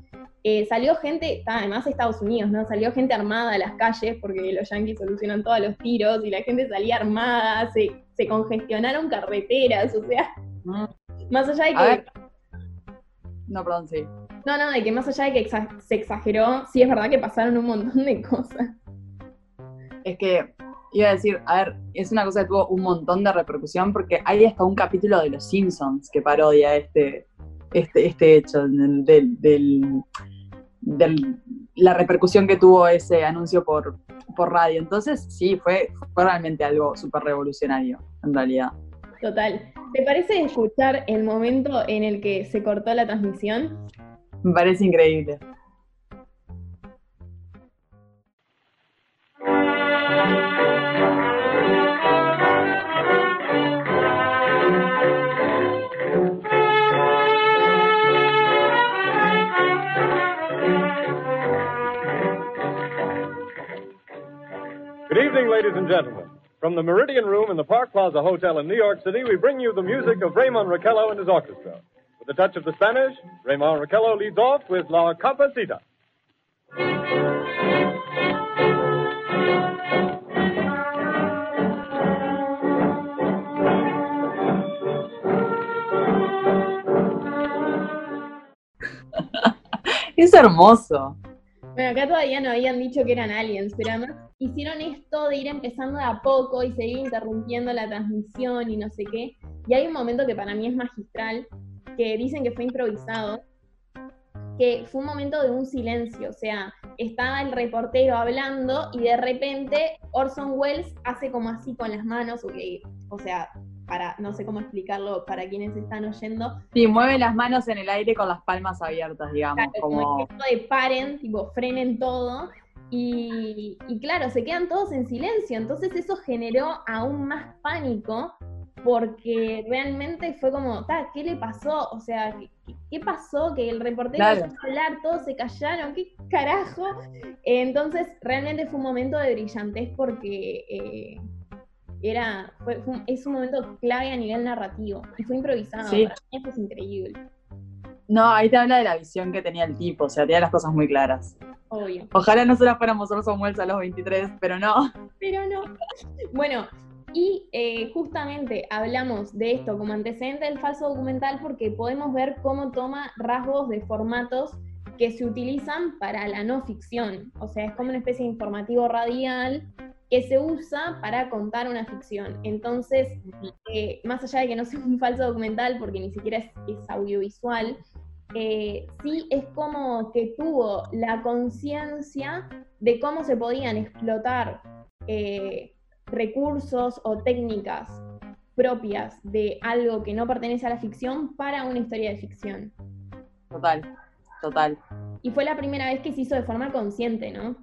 Eh, salió gente, además Estados Unidos, ¿no? Salió gente armada a las calles, porque los yanquis solucionan todos los tiros, y la gente salía armada, se, se congestionaron carreteras, o sea, Mm. más allá de A que ver. No, perdón, sí. No, no, de que más allá de que exa- se exageró, sí es verdad que pasaron un montón de cosas. Es que iba a decir, a ver, es una cosa que tuvo un montón de repercusión porque hay hasta un capítulo de Los Simpsons que parodia este, este, este hecho del, del, del- del- la repercusión que tuvo ese anuncio por, por radio. Entonces, sí, fue, fue realmente algo súper revolucionario, en realidad. Total. ¿Te parece escuchar el momento en el que se cortó la transmisión? Me parece increíble. Good evening, ladies and gentlemen. From the Meridian Room in the Park Plaza Hotel in New York City, we bring you the music of Raymond Raquello and his orchestra. With a touch of the Spanish, Raymond Raquello leads off with La Capacita. <laughs> Es hermoso. Bueno, acá todavía no habían dicho que eran aliens, pero además hicieron esto de ir empezando de a poco y seguir interrumpiendo la transmisión y no sé qué. Y hay un momento que para mí es magistral, que dicen que fue improvisado, que fue un momento de un silencio, o sea, estaba el reportero hablando y de repente Orson Welles hace como así con las manos, o sea, para, no sé cómo explicarlo para quienes están oyendo, Sí, mueve las manos en el aire con las palmas abiertas, digamos, Claro, como de paren, tipo frenen todo. Y, y claro, se quedan todos en silencio. Entonces eso generó aún más pánico porque realmente fue como, "Ta, ¿qué le pasó? O sea, ¿qué, qué- qué pasó? Que el reportero Claro. empezó a hablar, todos se callaron, ¿qué carajo? Entonces realmente fue un momento de brillantez porque eh, era, fue- fue un- es un momento clave a nivel narrativo y fue improvisado. Sí. Para mí eso es increíble, No, ahí te habla de la visión que tenía el tipo, o sea, tenía las cosas muy claras. obvio. Ojalá nosotras fuéramos Orson Welles a los 23, pero no. pero no. <laughs> Bueno, y eh, justamente hablamos de esto como antecedente del falso documental porque podemos ver cómo toma rasgos de formatos que se utilizan para la no ficción. O sea, es como una especie de informativo radial que se usa para contar una ficción. Entonces, eh, más allá de que no sea un falso documental, porque ni siquiera es, es audiovisual, eh, sí es como que tuvo la conciencia de cómo se podían explotar eh, recursos o técnicas propias de algo que no pertenece a la ficción para una historia de ficción. Total, total. Y fue la primera vez que se hizo de forma consciente, ¿no?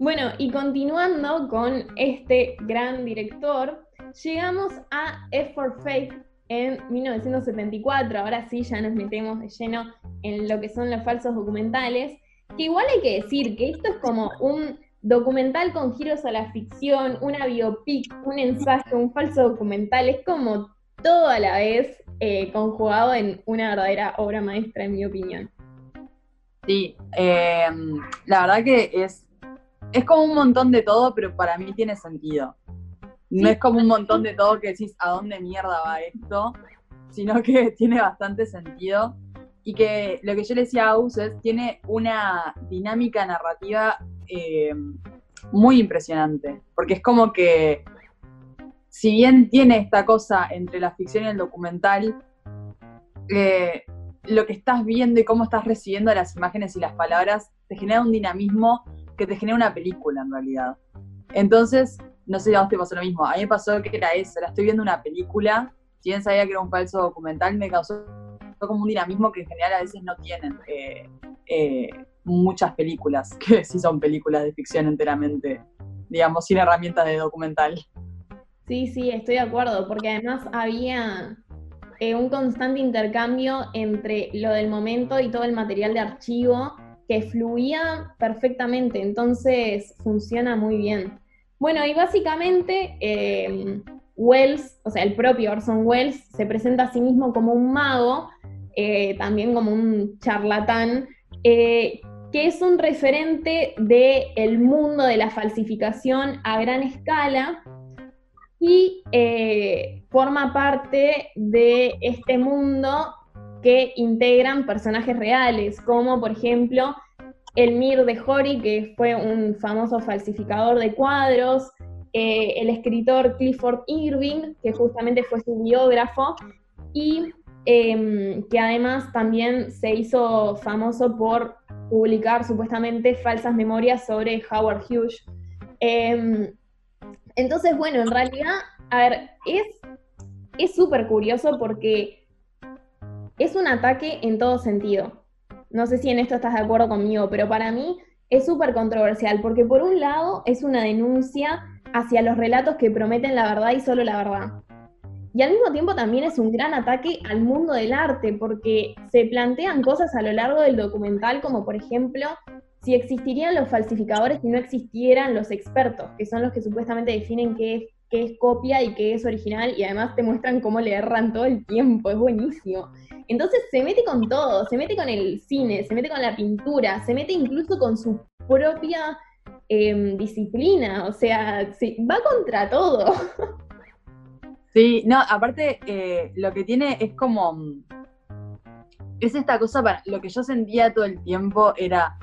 Bueno, y continuando con este gran director, llegamos a F for Fake en 1974. Ahora sí, ya nos metemos de lleno en lo que son los falsos documentales. Que igual hay que decir que esto es como un documental con giros a la ficción, una biopic, un ensayo, un falso documental. Es como todo a la vez eh, conjugado en una verdadera obra maestra, en mi opinión. Sí, eh, la verdad que es, es como un montón de todo, pero para mí tiene sentido. No Sí. es como un montón de todo que decís a dónde mierda va esto, sino que <laughs> tiene bastante sentido. Y que lo que yo le decía a Aus es, tiene una dinámica narrativa eh, muy impresionante. Porque es como que si bien tiene esta cosa entre la ficción y el documental, eh, lo que estás viendo y cómo estás recibiendo las imágenes y las palabras te genera un dinamismo que te genera una película en realidad. Entonces, no sé si a vos te pasó lo mismo. A mí me pasó que era eso, la estoy viendo una película, si sabía que era un falso documental, me causó como un dinamismo que en general a veces no tienen eh, eh, muchas películas, <laughs> que sí son películas de ficción enteramente, digamos, sin herramientas de documental. Sí, sí, estoy de acuerdo, porque además había eh, un constante intercambio entre lo del momento y todo el material de archivo que fluía perfectamente, entonces funciona muy bien. Bueno, y básicamente eh, Wells, o sea, el propio Orson Welles, se presenta a sí mismo como un mago, eh, también como un charlatán, que es un referente del mundo de la falsificación a gran escala y eh, forma parte de este mundo que integran personajes reales, como por ejemplo el Mir de Hori, que fue un famoso falsificador de cuadros, eh, el escritor Clifford Irving, que justamente fue su biógrafo, y em, que además también se hizo famoso por publicar supuestamente falsas memorias sobre Howard Hughes. Em, entonces, bueno, en realidad, a ver, es súper curioso porque es un ataque en todo sentido. No sé si en esto estás de acuerdo conmigo, pero para mí es súper controversial porque por un lado es una denuncia hacia los relatos que prometen la verdad y solo la verdad. Y al mismo tiempo también es un gran ataque al mundo del arte porque se plantean cosas a lo largo del documental como por ejemplo si existirían los falsificadores y no existieran los expertos, que son los que supuestamente definen qué es, qué es copia y qué es original, y además te muestran cómo le erran todo el tiempo, es buenísimo. Entonces se mete con todo, se mete con el cine, se mete con la pintura, se mete incluso con su propia em, disciplina, o sea, se, va contra todo. <laughs> Sí, no, aparte eh, lo que tiene es como... Es esta cosa para... Lo que yo sentía todo el tiempo era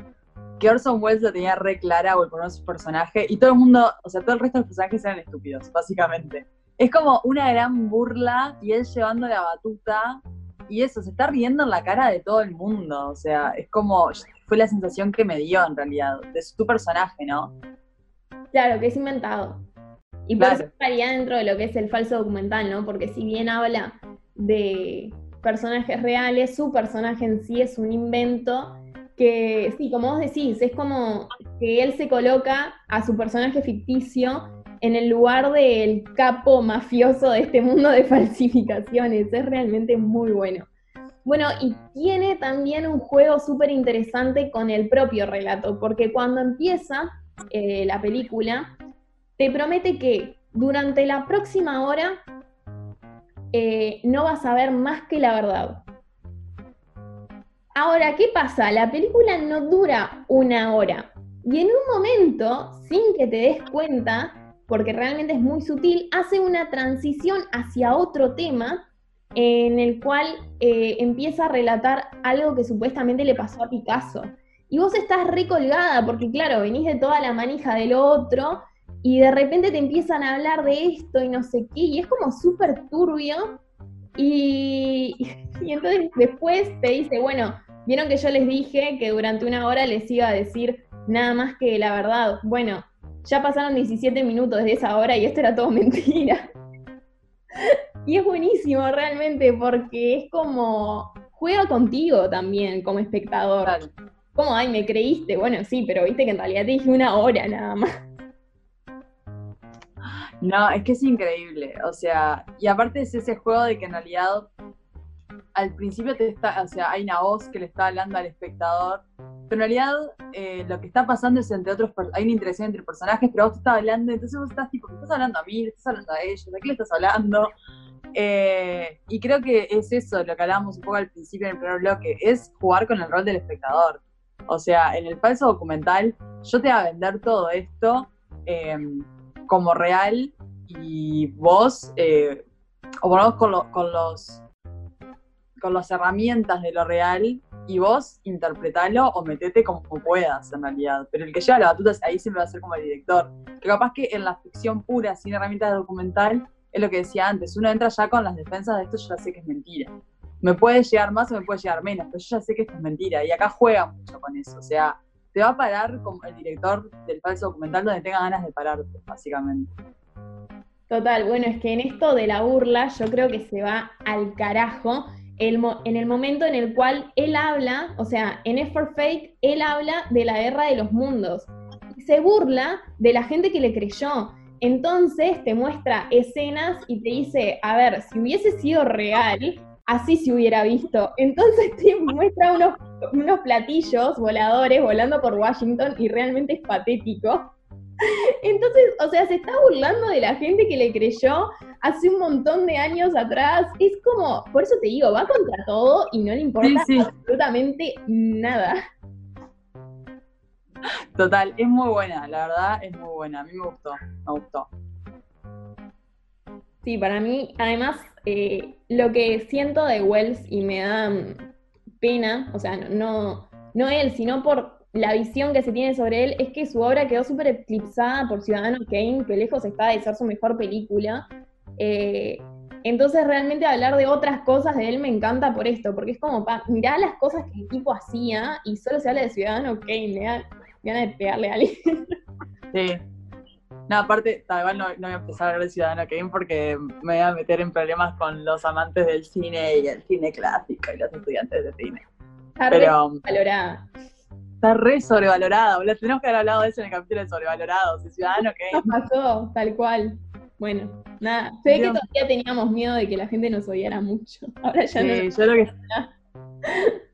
que Orson Welles lo tenía re clara o el su personaje y todo el mundo, o sea, todo el resto de los personajes eran estúpidos, básicamente. Es como una gran burla y él llevando la batuta y eso, se está riendo en la cara de todo el mundo, o sea, es como, fue la sensación que me dio en realidad, de su personaje, ¿no? Claro, que es inventado. Y por eso estaría dentro de lo que es el falso documental, ¿no? Porque si bien habla de personajes reales, su personaje en sí es un invento que sí, como vos decís, es como que él se coloca a su personaje ficticio en el lugar del capo mafioso de este mundo de <laughs> falsificaciones. Es realmente muy bueno. Bueno, y tiene también un juego súper interesante con el propio relato, porque cuando empieza eh, la película, te promete que durante la próxima hora eh, no vas a ver más que la verdad. Ahora, ¿qué pasa? La película no dura una hora. Y en un momento, sin que te des cuenta, porque realmente es muy sutil, hace una transición hacia otro tema en el cual eh, empieza a relatar algo que supuestamente le pasó a Picasso. Y vos estás recolgada, porque claro, venís de toda la manija del otro, y de repente te empiezan a hablar de esto y no sé qué, y es como súper turbio. Y, <laughs> y entonces después te dice, bueno, Vieron que yo les dije que durante una hora les iba a decir nada más que la verdad. Bueno, ya pasaron 17 minutos de esa hora y esto era todo <laughs> mentira. y es buenísimo realmente porque es como juega contigo también como espectador. Como, ay, me creíste. Bueno, sí, pero viste que en realidad te dije una hora nada más. No, es que es increíble. O sea, y aparte es ese juego de que en realidad al principio te está, o sea, hay una voz que le está hablando al espectador, pero en realidad eh, lo que está pasando es entre otros, hay una interacción entre personajes, pero vos te estás hablando, entonces vos estás tipo, ¿me estás hablando a mí? ¿Le estás hablando a ellos? ¿De qué le estás hablando? Eh, y creo que es eso lo que hablábamos un poco al principio en el primer bloque, es jugar con el rol del espectador. O sea, en el falso documental, yo te voy a vender todo esto em, como real y vos, eh, o por lo menos con, con los con las herramientas de lo real y vos interpretalo o metete como puedas en realidad. Pero el que lleva la batuta ahí siempre va a ser como el director. Que capaz que en la ficción pura, sin herramientas de documental, es lo que decía antes, uno entra ya con las defensas de esto, yo ya sé que es mentira. Me puede llegar más o me puede llegar menos, pero yo ya sé que esto es mentira. Y acá juega mucho con eso. O sea, te va a parar como el director del falso documental donde tenga ganas de pararte, básicamente. Total, bueno, es que en esto de la burla yo creo que se va al carajo el en el momento en el cual él habla, o sea, en F for Fake, él habla de la guerra de los mundos. Se burla de la gente que le creyó. Entonces te muestra escenas y te dice, a ver, si hubiese sido real, así se hubiera visto. Entonces <laughs> te muestra unos, unos platillos voladores volando por Washington y realmente es patético. <laughs> Entonces, o sea, se está burlando de la gente que le creyó hace un montón de años atrás. Es como, por eso te digo, va contra todo y no le importa Sí, sí. absolutamente nada. Total, es muy buena, la verdad es muy buena. A mí me gustó, me gustó. Sí, para mí, además, eh, lo que siento de Wells y me da mm, pena, o sea, no, no, no él, sino por la visión que se tiene sobre él, es que su obra quedó súper eclipsada por Ciudadano Kane, que lejos está de ser su mejor película. Eh, entonces, realmente hablar de otras cosas de él me encanta por esto, porque es como, pa, mirá las cosas que el tipo hacía y solo se habla de Ciudadano Kane, me da ganas de pegarle a alguien. Sí. No, aparte, igual no, no voy a empezar a hablar de Ciudadano Kane porque me voy a meter en problemas con los amantes del cine y el cine clásico y los estudiantes de cine. Está re Pero valorada. Está re sobrevalorada, boludo. Tenemos que haber hablado de eso en el capítulo de sobrevalorados. Y Ciudadano Nos Kane. pasó, tal cual. Bueno, nada. Se ve que Dios. todavía teníamos miedo de que la gente nos odiara mucho. <laughs> Ahora ya no. Sí, yo creo que.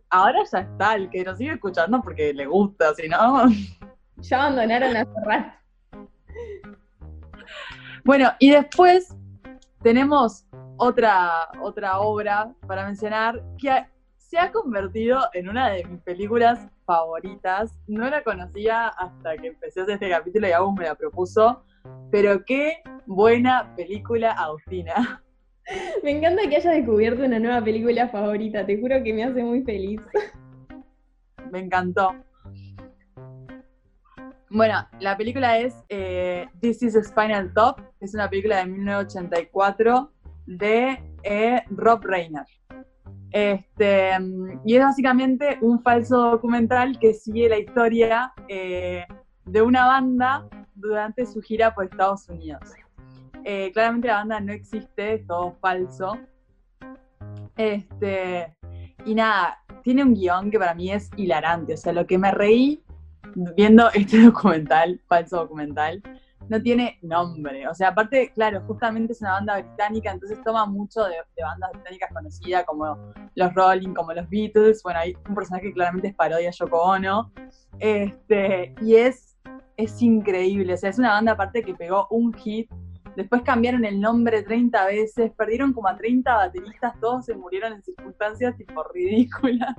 Ahora ya está, el que nos sigue escuchando porque le gusta, si no. Ya abandonaron hace rato. Bueno, y después tenemos otra, otra obra para mencionar que se ha convertido en una de mis películas favoritas. No la conocía hasta que empecé a hacer este capítulo y aún me la propuso. Pero qué buena película, Agustina. Me encanta que hayas descubierto una nueva película favorita. Te juro que me hace muy feliz. Me encantó. Bueno, la película es eh, This is Spinal Top. Es una película de 1984 de eh, Rob Reiner. Este, y es básicamente un falso documental que sigue la historia eh, de una banda durante su gira por Estados Unidos. Eh, claramente la banda no existe, es todo falso. Este, y nada, tiene un guion que para mí es hilarante. O sea, lo que me reí viendo este <laughs> documental, falso documental, no tiene nombre. O sea, aparte, claro, justamente es una banda británica, entonces toma mucho de, bandas británicas conocidas como los Rolling, como los Beatles. Bueno, hay un personaje que claramente es parodia Yoko Ono. Este, y es, es increíble. O sea, es una banda aparte que pegó un hit. Después cambiaron el nombre 30 veces, perdieron como a 30 bateristas, todos se murieron en circunstancias tipo ridículas.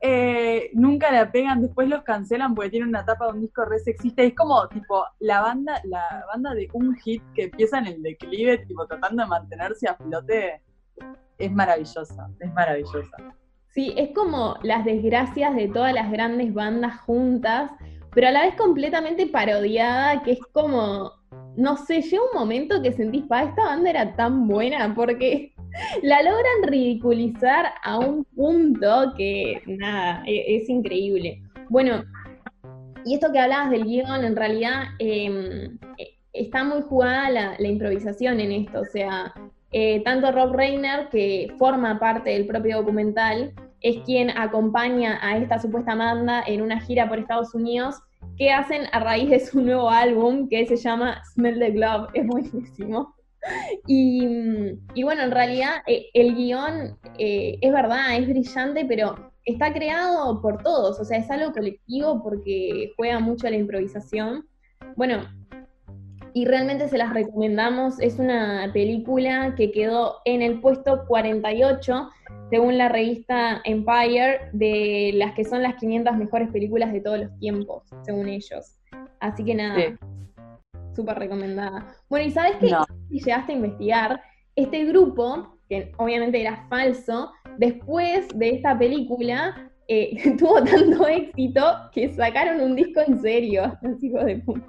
Eh, nunca la pegan, después los cancelan porque tienen una tapa de un disco re sexista. Es como, tipo, la banda, la banda de un hit que empieza en el declive, tipo, tratando de mantenerse a flote, es maravillosa, es maravillosa. Sí, es como las desgracias de todas las grandes bandas juntas, pero a la vez completamente parodiada, que es como, no sé, llega un momento que sentís, pa, esta banda era tan buena, porque la logran ridiculizar a un punto que, nada, e- es, increíble. Bueno, y esto que hablabas del guion, en realidad eh, eh, está muy jugada la, la improvisación en esto, o sea, eh, tanto Rob Reiner, que forma parte del propio documental, es quien acompaña a esta supuesta banda en una gira por Estados Unidos que hacen a raíz de su nuevo álbum que se llama Smell the Glove, es buenísimo. Y, bueno, en realidad eh, el guion eh, es verdad, es brillante, pero está creado por todos, o sea, es algo colectivo porque juega mucho a la improvisación. Bueno, y realmente se las recomendamos. Es una película que quedó en el puesto 48, según la revista Empire, de las que son las 500 mejores películas de todos los tiempos, según ellos. Así que nada, Sí. Súper recomendada. Bueno, y sabes que No. si llegaste a investigar, este grupo, que obviamente era falso, después de esta película eh, <laughs> tuvo tanto éxito que sacaron un disco en serio, <laughs> los hijos de puta.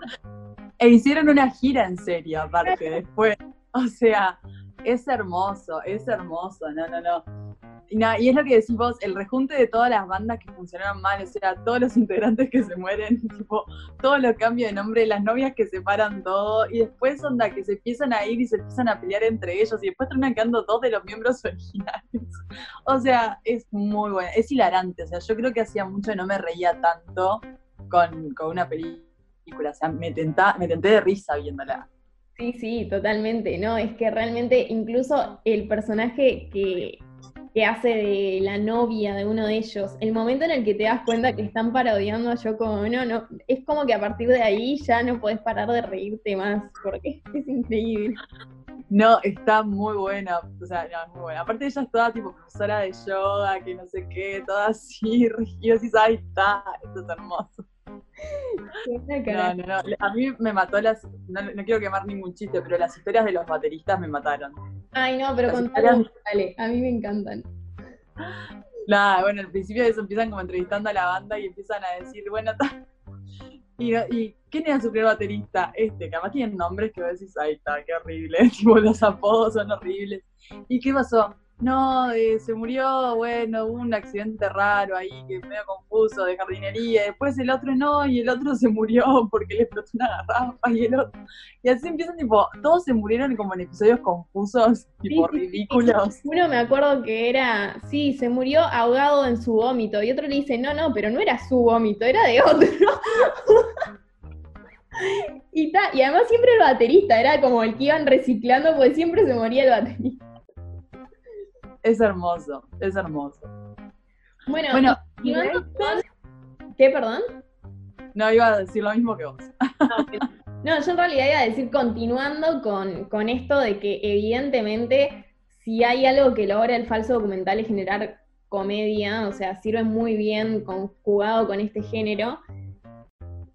E hicieron una gira en serio, aparte, <laughs> después. O sea, es hermoso, es hermoso, no, no, no. Y, nada, y es lo que decís vos, el rejunte de todas las bandas que funcionaron mal, o sea, todos los <laughs> integrantes que se mueren, <laughs> tipo, todos los cambios de nombre, las novias que separan todo, y después onda que se empiezan a ir y se empiezan a pelear entre ellos, y después terminan quedando dos de los miembros <laughs> originales. O sea, es muy bueno, es hilarante, o sea, yo creo que hacía mucho que no me reía tanto con, con una película, o sea, me, tenta- me tenté de risa viéndola. Sí, sí, totalmente, ¿no? Es que realmente incluso el personaje que, que hace de la novia de uno de ellos, el momento en el que te das cuenta que están parodiando a Yoko Ono, no, es como que a partir de ahí ya no podés parar de reírte más, porque <laughs> es increíble. No, está muy buena, o sea, no, es muy buena. Aparte ella es toda tipo profesora de yoga, que no sé qué, toda así, y decís, ahí está, esto es hermoso. No, no, no, a mí me mató las, no, no quiero quemar ningún chiste, pero las historias de los bateristas me mataron. Ay, no, pero dale, a mí me encantan. Nada, bueno, al principio de eso empiezan como entrevistando a la banda y empiezan a decir, bueno, y, y ¿quién era su primer baterista? Este, que además tienen nombres que vos decís, ahí está, qué horrible, <laughs> tipo los apodos son horribles. ¿Y qué pasó? No, eh, se murió, bueno, hubo un accidente raro ahí, que medio confuso, de jardinería, después el otro no, y el otro se murió <laughs> porque le explotó una garrafa, y el otro, y así empiezan tipo, todos se murieron como en episodios confusos, tipo Sí, sí, sí. ridículos. Uno me acuerdo que era, sí, se murió ahogado en su vómito, y otro le dice, no, no, pero no era su vómito, era de otro. <laughs> y, ta- y además siempre el baterista, era como el que iban reciclando, porque siempre se moría el baterista. Es hermoso, es hermoso. Bueno, Bueno, y continuando con- ¿Qué, perdón? no iba a decir lo mismo que vos. <laughs> No, yo en realidad iba a decir, continuando con, con esto de que evidentemente si hay algo que logra el falso documental es generar comedia, o sea, sirve muy bien conjugado con este género,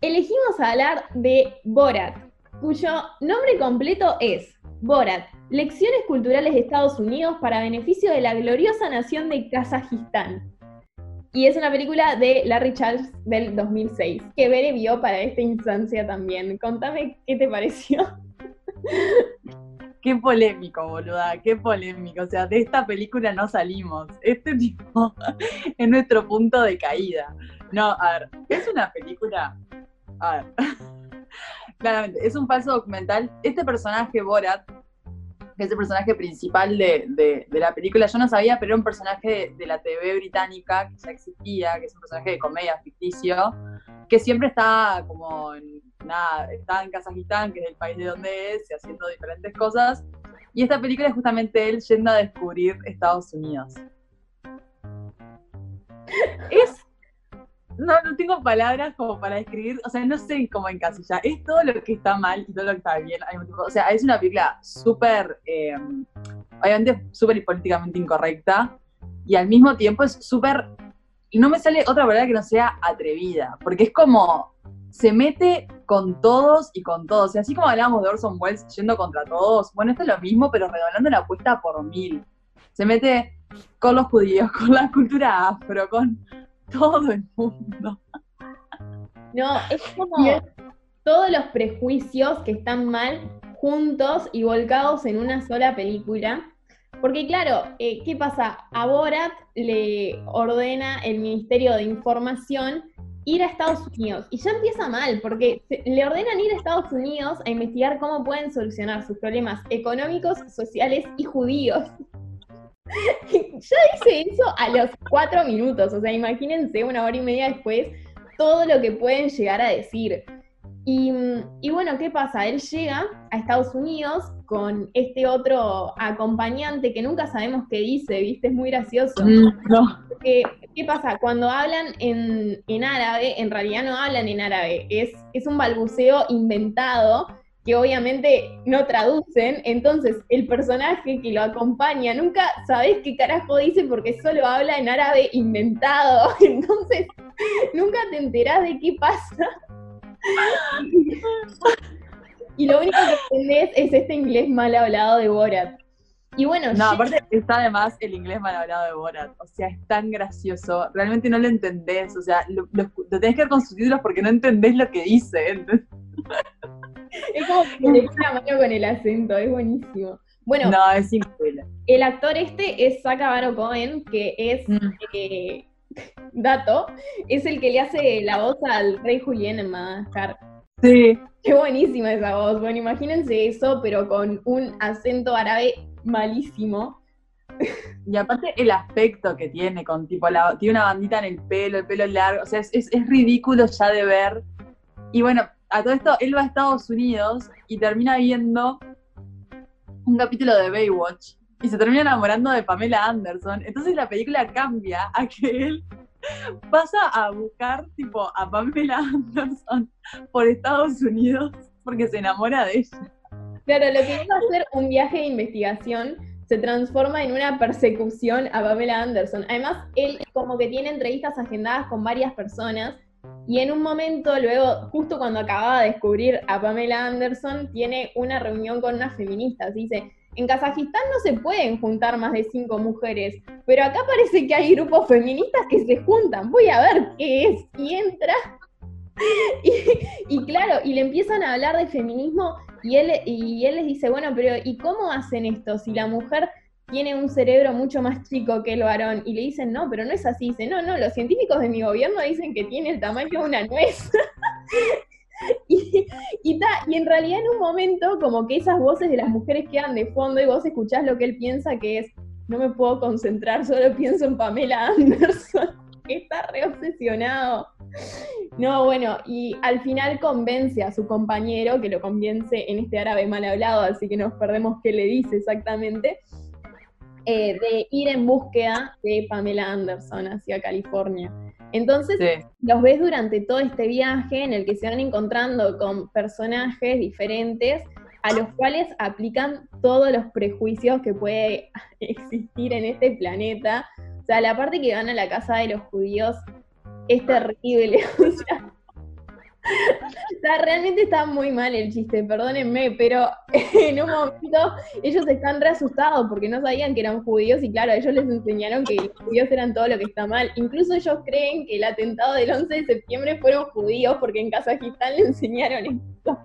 elegimos hablar de Borat, cuyo nombre completo es Borat, Lecciones Culturales de Estados Unidos para beneficio de la gloriosa nación de Kazajistán. Y es una película de Larry Charles del 2006, que Bere vio para esta instancia también. Contame qué te pareció. Qué polémico, boluda, qué polémico. O sea, de esta película no salimos. Este tipo <laughs> es nuestro punto de caída. No, a ver, es una película. A ver. <laughs> Claramente, es un falso documental. Este personaje, Borat, que es el personaje principal de, de- la película, yo no sabía, pero era un personaje de, de la TV británica que ya existía, que es un personaje de comedia ficticio, que siempre está como en, nada, está en Kazajistán, que es el país de donde es, y haciendo diferentes cosas. Y esta película es justamente él yendo a descubrir Estados Unidos. Es. No, no tengo palabras como para describir, o sea, no sé cómo encasillar. Es todo lo que está mal y todo lo que está bien. O sea, es una película súper, eh, obviamente, súper políticamente incorrecta y al mismo tiempo es súper. No me sale otra palabra que no sea atrevida, porque es como. Se mete con todos y con todos. Y así como hablábamos de Orson Welles yendo contra todos, bueno, esto es lo mismo, pero redoblando la apuesta por mil. Se mete con los judíos, <laughs> con la cultura afro, con <laughs> todo el mundo. No, es como todos los prejuicios que están mal juntos y volcados en una sola película. Porque claro, eh, ¿qué pasa? A Borat le ordena el Ministerio de Información ir a Estados Unidos. Y ya empieza mal, porque se- le ordenan ir a Estados Unidos a investigar cómo pueden solucionar sus problemas económicos, sociales y judíos. <laughs> ya dice eso a los cuatro minutos, o sea, imagínense una hora y media después todo lo que pueden llegar a decir. Y, y bueno, ¿qué pasa? Él llega a Estados Unidos con este otro acompañante que nunca sabemos qué dice, ¿viste? Es muy gracioso. No. Porque, ¿Qué pasa? Cuando hablan en, en árabe, en realidad no hablan en árabe, es, es un balbuceo inventado que obviamente no traducen, entonces el personaje que lo acompaña nunca sabes qué carajo dice porque solo habla en árabe inventado, <laughs> entonces nunca te enterás de qué pasa. Y lo único que entendés es este inglés mal hablado de Borat. Y bueno, No, aparte está además el inglés mal hablado de Borat. O sea, es tan gracioso. Realmente no lo entendés. O sea, lo, lo- lo tenés que ver con subtítulos porque no entendés lo que dice. Es como que le pone la mano con el acento, es buenísimo. Bueno, No, es increíble. el actor este es Sacha Baron Cohen, que es, Mm. eh, <laughs> dato, es el que le hace la voz al rey Julián en Madagascar. Sí, Qué buenísima esa voz. Bueno, imagínense eso, pero con un acento árabe malísimo. y aparte el aspecto que tiene, con tipo, la, tiene una bandita en el pelo, el pelo largo, o sea, es, es- es ridículo ya de ver. Y bueno, a todo esto, él va a Estados Unidos y termina viendo un capítulo de Baywatch y se termina enamorando de Pamela Anderson. Entonces la película cambia a que él <laughs> pasa a buscar tipo a Pamela Anderson por Estados Unidos porque se enamora de ella. Claro, lo que iba a ser un viaje de investigación se transforma en una persecución a Pamela Anderson. Además, él como que tiene entrevistas agendadas con varias personas y en un momento, luego, justo cuando acababa de descubrir a Pamela Anderson, tiene una reunión con unas feministas. Dice, en Kazajistán no se pueden juntar más de cinco mujeres, pero acá parece que hay grupos feministas que se juntan. Voy a ver qué es. Y entra. <laughs> Y, y claro, y le empiezan a hablar de feminismo y él, y él les dice, bueno, pero ¿y cómo hacen esto si la mujer tiene un cerebro mucho más chico que el varón? Y le dicen, no, pero no es así. Dice, no, no, los científicos de mi gobierno dicen que tiene el tamaño de una nuez. <laughs> y, ta- y en realidad en un momento como que esas voces de las mujeres quedan de fondo y vos escuchás lo que él piensa que es, no me puedo concentrar, solo pienso en Pamela Anderson, <laughs> que está re obsesionado. No, bueno, y al final convence a su compañero, que lo convence en este árabe mal hablado, así que nos perdemos qué le dice exactamente, eh, de ir en búsqueda de Pamela Anderson hacia California. Entonces, Sí. los ves durante todo este viaje en el que se van encontrando con personajes diferentes a los cuales aplican todos los prejuicios que puede <laughs> existir en este planeta. O sea, la parte que van a la casa de los judíos es terrible. <laughs> O sea, <laughs> o sea, realmente está muy mal el chiste, perdónenme, pero <laughs> en un momento ellos están re asustados porque no sabían que eran judíos y claro, ellos les enseñaron que los judíos eran todo lo que está mal. Incluso ellos creen que el atentado del 11 de septiembre fueron judíos porque en Kazajistán le enseñaron esto.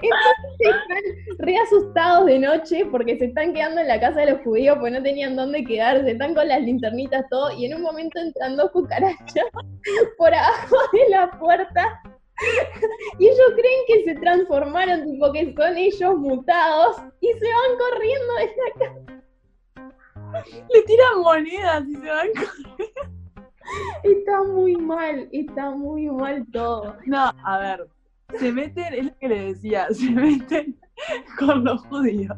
Entonces están re asustados de noche porque se están quedando en la casa de los judíos porque no tenían dónde quedarse, están con las linternitas todo y en un momento entran dos cucarachas <laughs> por abajo de la puerta y ellos creen que se transformaron, tipo que son ellos mutados y se van corriendo de la casa. Le tiran monedas y se van <laughs> Está muy mal, está muy mal todo. No, a ver, se meten, es lo que le decía, <laughs> se meten con los judíos,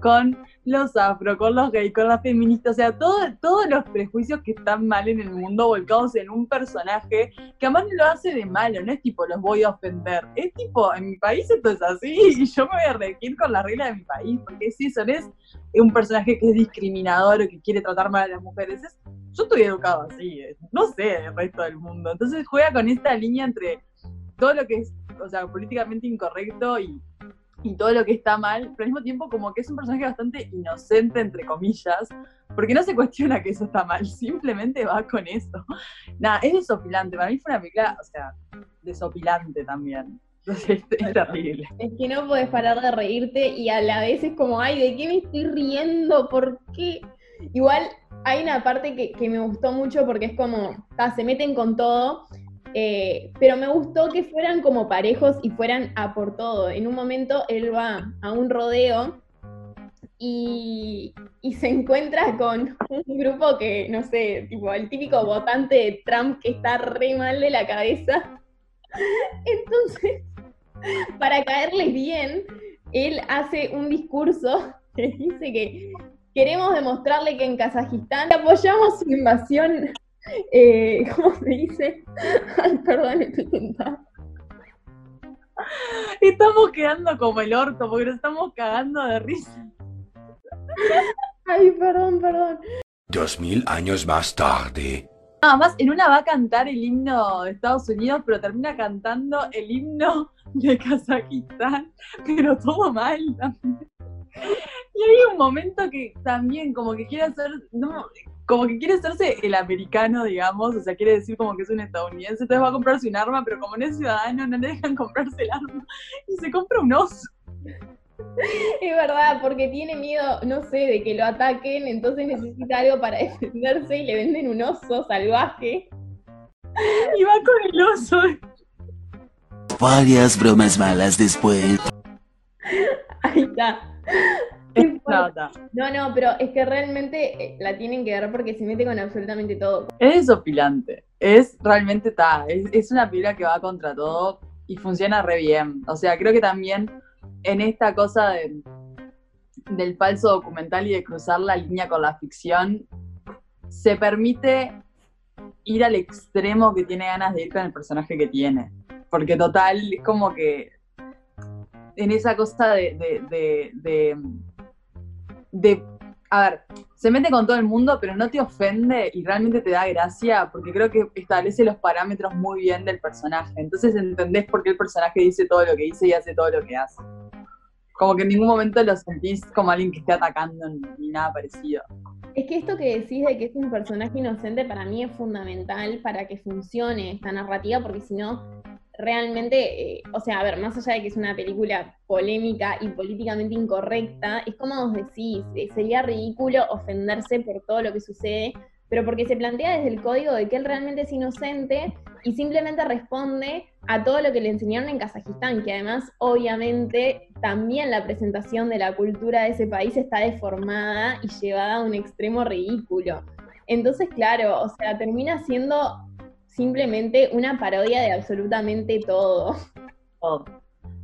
con los afro, con los gays, con las feministas, o sea, todo, todos los prejuicios que están mal en el mundo volcados en un personaje que además lo hace de malo, no es tipo los voy a ofender, es tipo, en mi país esto es así <laughs> y yo me voy a regir con las reglas de mi país, porque es eso, no es un personaje que es discriminador o que quiere tratar mal a las mujeres, es, yo estoy educado así, eh, no sé el resto del mundo, entonces juega con esta línea entre todo lo que es, o sea, políticamente incorrecto y, y todo lo que está mal, pero al mismo tiempo como que es un personaje bastante inocente, entre comillas, porque no se cuestiona que eso está mal, simplemente va con eso. Nada, es desopilante, para mí fue una película, o sea, desopilante también. Entonces, es, terrible. Es que no puedes parar de reírte y a la vez es como, ay, ¿de qué me estoy riendo? ¿Por qué? Igual hay una parte que, que me gustó mucho porque es como, se meten con todo, eh, pero me gustó que fueran como parejos y fueran a por todo. En un momento él va a un rodeo y, y se encuentra con un grupo que, no sé, tipo el típico votante de Trump que está re mal de la cabeza. <laughs> Entonces, para caerles bien, él hace un discurso que dice que queremos demostrarle que en Kazajistán apoyamos su invasión, eh, <laughs> ¿cómo se dice? Ay, perdón, estoy tentada. Estamos quedando como el orto, porque nos estamos cagando de risa. Ay, perdón, perdón. Dos mil años más tarde. Nada más, en una va a cantar el himno de Estados Unidos, pero termina cantando el himno de Kazajistán, pero todo mal también. Y hay un momento que también como que quiere hacer, no, como que quiere hacerse el americano, digamos, o sea, quiere decir como que es un estadounidense, entonces va a comprarse un arma, pero como no es ciudadano, no le dejan <laughs> comprarse el arma y se compra un oso. Es verdad, porque tiene miedo, no sé, de que lo ataquen, entonces necesita algo para <laughs> defenderse y le venden un oso salvaje. Y va con el oso. Varias bromas malas después. Ahí está. Es <laughs> nada. No, no, pero es que realmente eh, la tienen que ver porque se mete con absolutamente todo. Es desopilante. Es realmente está. Es, es una película que va contra todo y funciona re bien. O sea, creo que también en esta cosa de- del falso documental y de cruzar la línea con la ficción, se permite ir al extremo que tiene ganas de ir con el personaje que tiene. Porque total, es como que en esa cosa de, de, de, de- de- a ver, se mete con todo el mundo, pero no te ofende y realmente te da gracia, porque creo que establece los parámetros muy bien del personaje. Entonces entendés por qué el personaje dice todo lo que dice y hace todo lo que hace. Como que en ningún momento lo sentís como alguien que esté atacando ni nada parecido. Es que esto que decís de que es un personaje inocente para mí es fundamental para que funcione esta narrativa, porque si no, realmente, eh, o sea, a ver, más allá de que es una película polémica y políticamente incorrecta, es como os decís, eh, sería ridículo ofenderse por todo lo que sucede, pero porque se plantea desde el código de que él realmente es inocente y simplemente responde a todo lo que le enseñaron en Kazajistán, que además, obviamente, también la presentación de la cultura de ese país está deformada y llevada a un extremo ridículo. Entonces, claro, o sea, termina siendo simplemente una parodia de absolutamente todo. Todo.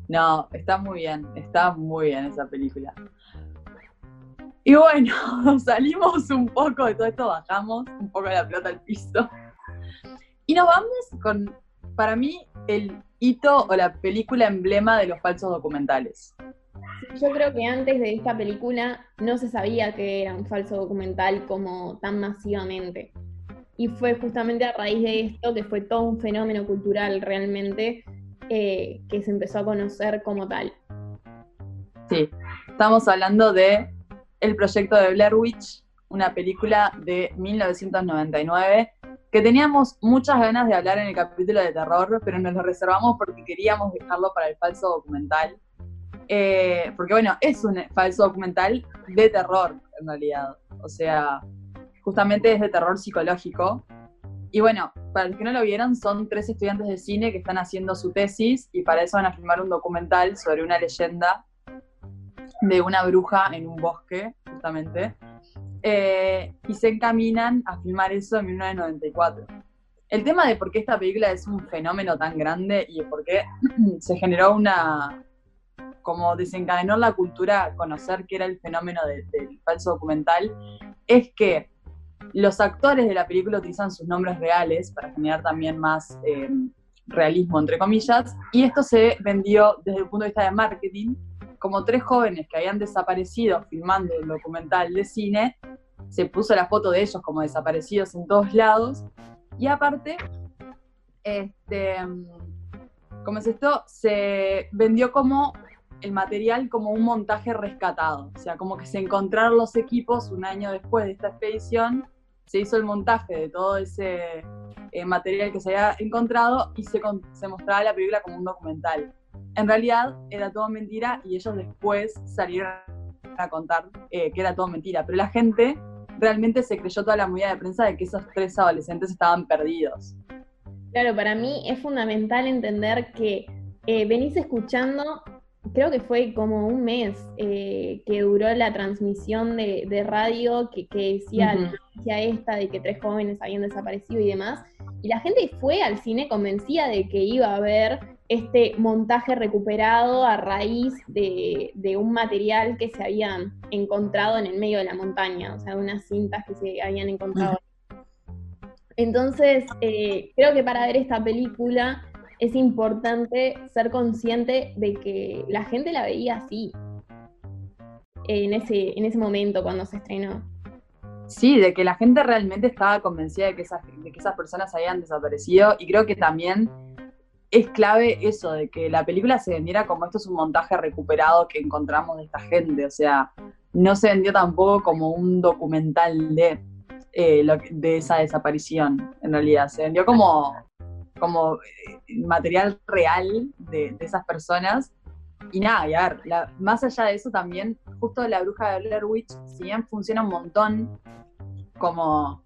No, está muy bien, está muy bien esa película. Y bueno, <laughs> salimos un poco de todo esto, bajamos un poco la pelota al piso. Y nos vamos con, para mí, el hito o la película emblema de los falsos documentales. Yo creo que antes de esta película no se sabía que era un falso documental como tan masivamente. Y fue justamente a raíz de esto que fue todo un fenómeno cultural realmente eh, que se empezó a conocer como tal. Sí, estamos hablando de El proyecto de Blair Witch, una película de 1999 que teníamos muchas ganas de hablar en el capítulo de terror, pero nos lo reservamos porque queríamos dejarlo para el falso documental. Eh, porque bueno, es un falso documental de terror en realidad. O sea, justamente es de terror psicológico. Y bueno, para los que no lo vieron, son tres estudiantes de cine que están haciendo su tesis y para eso van a filmar un documental sobre una leyenda de una bruja en un bosque, justamente. Eh, y se encaminan a filmar eso en 1994. El tema de por qué esta película es un fenómeno tan grande y por qué <clears throat> se generó una, como desencadenó la cultura conocer qué era el fenómeno de- del falso documental, es que los actores de la película utilizan sus nombres reales para generar también más eh, realismo, entre comillas, y esto se vendió desde el punto de vista de marketing, como tres jóvenes que habían desaparecido filmando el documental de cine, se puso la foto de ellos como desaparecidos en todos lados, y aparte, este, ¿cómo es esto? Se vendió como el material como un montaje rescatado, o sea, como que se encontraron los equipos un año después de esta expedición, se hizo el montaje de todo ese eh, material que se había encontrado y se, se mostraba la película como un documental. En realidad era todo mentira y ellos después salieron a contar eh, que era todo mentira, pero la gente realmente se creyó toda la movida de prensa de que esos tres adolescentes estaban perdidos. Claro, para mí es fundamental entender que eh, venís escuchando, creo que fue como un mes eh, que duró la transmisión de, de radio que, que decía la noticia esta de que tres jóvenes habían desaparecido y demás. Y la gente fue al cine convencida de que iba a haber este montaje recuperado a raíz de, de un material que se habían encontrado en el medio de la montaña, o sea, de unas cintas que se habían encontrado. Entonces, eh, creo que para ver esta película es importante ser consciente de que la gente la veía así en ese, en ese momento cuando se estrenó. Sí, de que la gente realmente estaba convencida de que, esas, de que esas personas habían desaparecido y creo que también es clave eso, de que la película se vendiera como esto es un montaje recuperado que encontramos de esta gente, o sea, no se vendió tampoco como un documental de... eh, de esa desaparición, en realidad. Se vendió como, como eh, material real de, de esas personas. Y nada, y a ver, la- más allá de eso también, justo la bruja de Blair Witch, si bien funciona un montón como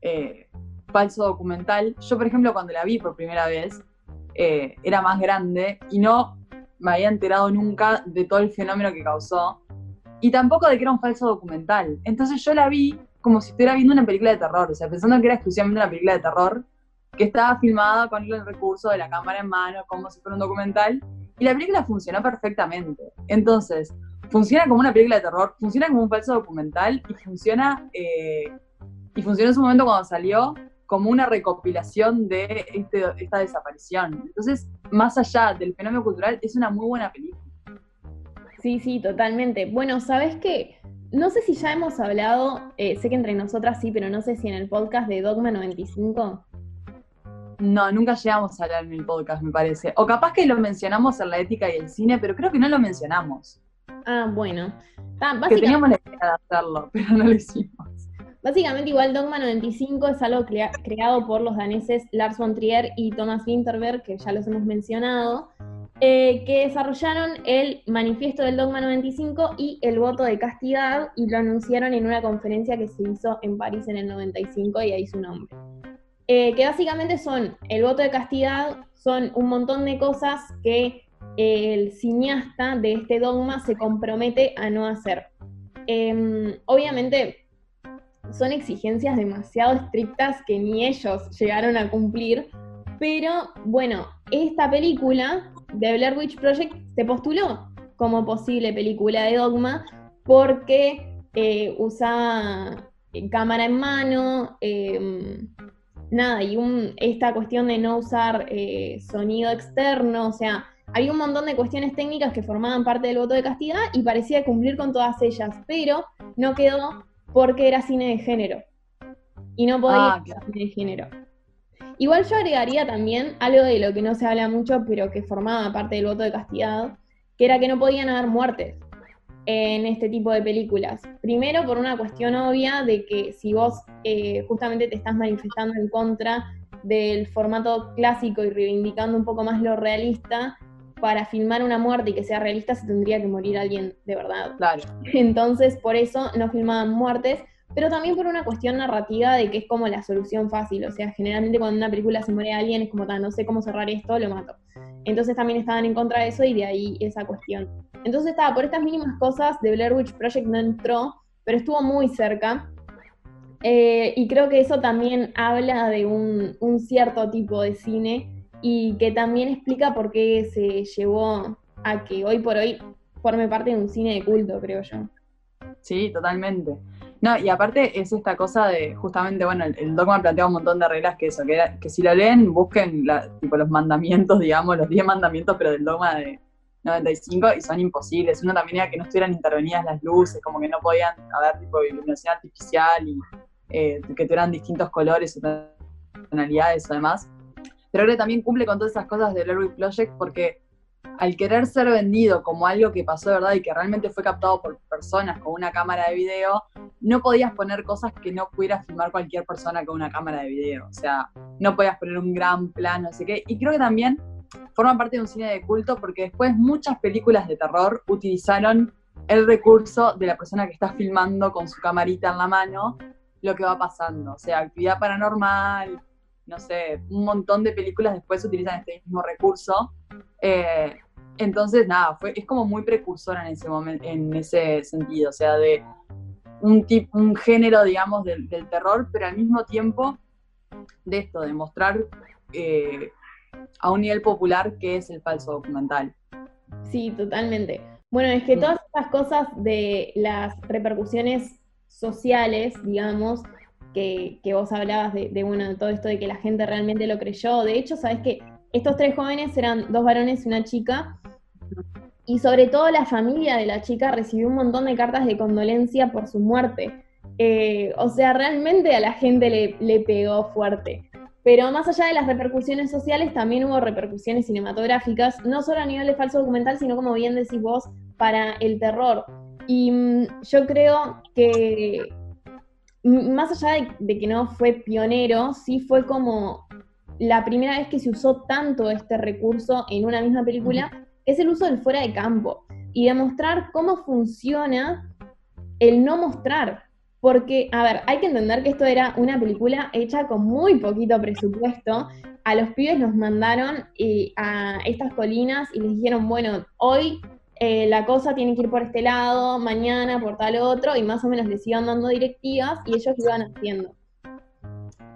eh, falso documental, yo por ejemplo cuando la vi por primera vez, eh, era más grande y no me había enterado nunca de todo el fenómeno que causó y tampoco de que era un falso documental. Entonces yo la vi como si estuviera viendo una película de terror, o sea, pensando que era exclusivamente una película de terror que estaba filmada con el recurso de la cámara en mano, como si fuera un documental, y la película funcionó perfectamente. Entonces, funciona como una película de terror, funciona como un falso documental y funciona, eh, y funcionó en su momento cuando salió como una recopilación de este- esta desaparición. Entonces, más allá del fenómeno cultural, es una muy buena película. Sí, sí, totalmente. Bueno, ¿sabes qué? No sé si ya hemos hablado, eh, sé que entre nosotras sí, pero no sé si en el podcast de Dogma 95. No, nunca llegamos a hablar en el podcast, me parece. O capaz que lo mencionamos en la ética y el cine, pero creo que no lo mencionamos. Ah, bueno. Que teníamos la idea de hacerlo, <laughs> pero no lo hicimos. básicamente igual Dogma 95 es algo crea- creado por los daneses Lars von Trier y Thomas Winterberg, que ya los hemos mencionado, eh, que desarrollaron el manifiesto del Dogma 95 y el voto de castidad y lo anunciaron en una conferencia que se hizo en París en el 95 y ahí su nombre. Eh, que básicamente son el voto de castidad, son un montón de cosas que eh, el cineasta de este dogma se compromete a no hacer. Em, obviamente son exigencias demasiado estrictas que ni ellos llegaron a cumplir, pero bueno, esta película de Blair Witch Project se postuló como posible película de dogma porque eh, usaba cámara en mano, em, nada, y un- esta cuestión de no usar eh, sonido externo, o sea, había un montón de cuestiones técnicas que formaban parte del voto de castidad y parecía cumplir con todas ellas, pero no quedó porque era cine de género. Y no podía Ah, ser cine de género. Igual yo agregaría también algo de lo que no se habla mucho, pero que formaba parte del voto de castidad, que era que no podían haber muertes en este tipo de películas. Primero por una cuestión obvia de que si vos eh, justamente te estás manifestando en contra del formato clásico y reivindicando un poco más lo realista, para filmar una muerte y que sea realista se tendría que morir alguien de verdad. Claro. Entonces, por eso no filmaban muertes, pero también por una cuestión narrativa de que es como la solución fácil. O sea, generalmente cuando en una película se muere alguien es como, "Ta, no sé cómo cerrar esto, lo mato. Entonces también estaban en contra de eso y de ahí esa cuestión. Entonces estaba, por estas mínimas cosas, The Blair Witch Project no entró, pero estuvo muy cerca. Eh, y creo que eso también habla de un, un cierto tipo de cine y que también explica por qué se llevó a que hoy por hoy forme parte de un cine de culto, creo yo. Sí, totalmente. No, y aparte es esta cosa de, justamente, bueno, el, el dogma plantea un montón de reglas que eso, que, era- que si lo leen, busquen la- tipo los mandamientos, <laughs> digamos, los 10 mandamientos, pero del dogma de 95, y son imposibles. Uno también era que no estuvieran intervenidas las luces, como que no podían haber tipo iluminación artificial y eh, que tuvieran distintos colores o tonalidades o demás. Pero que también cumple con todas esas cosas del Witch Project porque al querer ser vendido como algo que pasó de verdad y que realmente fue captado por personas con una cámara de video, no podías poner cosas que no pudiera filmar cualquier persona con una cámara de video. O sea, no podías poner un gran plano, no sé qué. Y creo que también forma parte de un cine de culto porque después muchas películas de terror utilizaron el recurso de la persona que está filmando con su camarita en la mano lo que va pasando. O sea, actividad paranormal, no sé, un montón de películas después utilizan este mismo recurso. Eh, entonces, nada, fue, es como muy precursora en ese momento, en ese sentido, o sea, de un tipo, un género, digamos, del, del terror, pero al mismo tiempo de esto, de mostrar eh, a un nivel popular qué es el falso documental. Sí, totalmente. Bueno, es que todas estas cosas de las repercusiones sociales, digamos, que, vos hablabas de, de, bueno, de todo esto de que la gente realmente lo creyó. De hecho, sabes que estos tres jóvenes eran dos varones y una chica, y sobre todo la familia de la chica recibió un montón de cartas de condolencia por su muerte. Eh, o sea, realmente a la gente le, le pegó fuerte. Pero más allá de las repercusiones sociales, también hubo repercusiones cinematográficas, no solo a nivel de falso documental, sino como bien decís vos, para el terror. Y mm, yo creo que más allá de, de que no fue pionero, sí fue como la primera vez que se usó tanto este recurso en una misma película, que es el uso del fuera de campo y demostrar cómo funciona el no mostrar. Porque, a ver, hay que entender que esto era una película hecha con muy poquito presupuesto. A los pibes los mandaron eh, a estas colinas y les dijeron, bueno, hoy eh, la cosa tiene que ir por este lado, mañana por tal otro, y más o menos les iban dando directivas y ellos lo iban haciendo.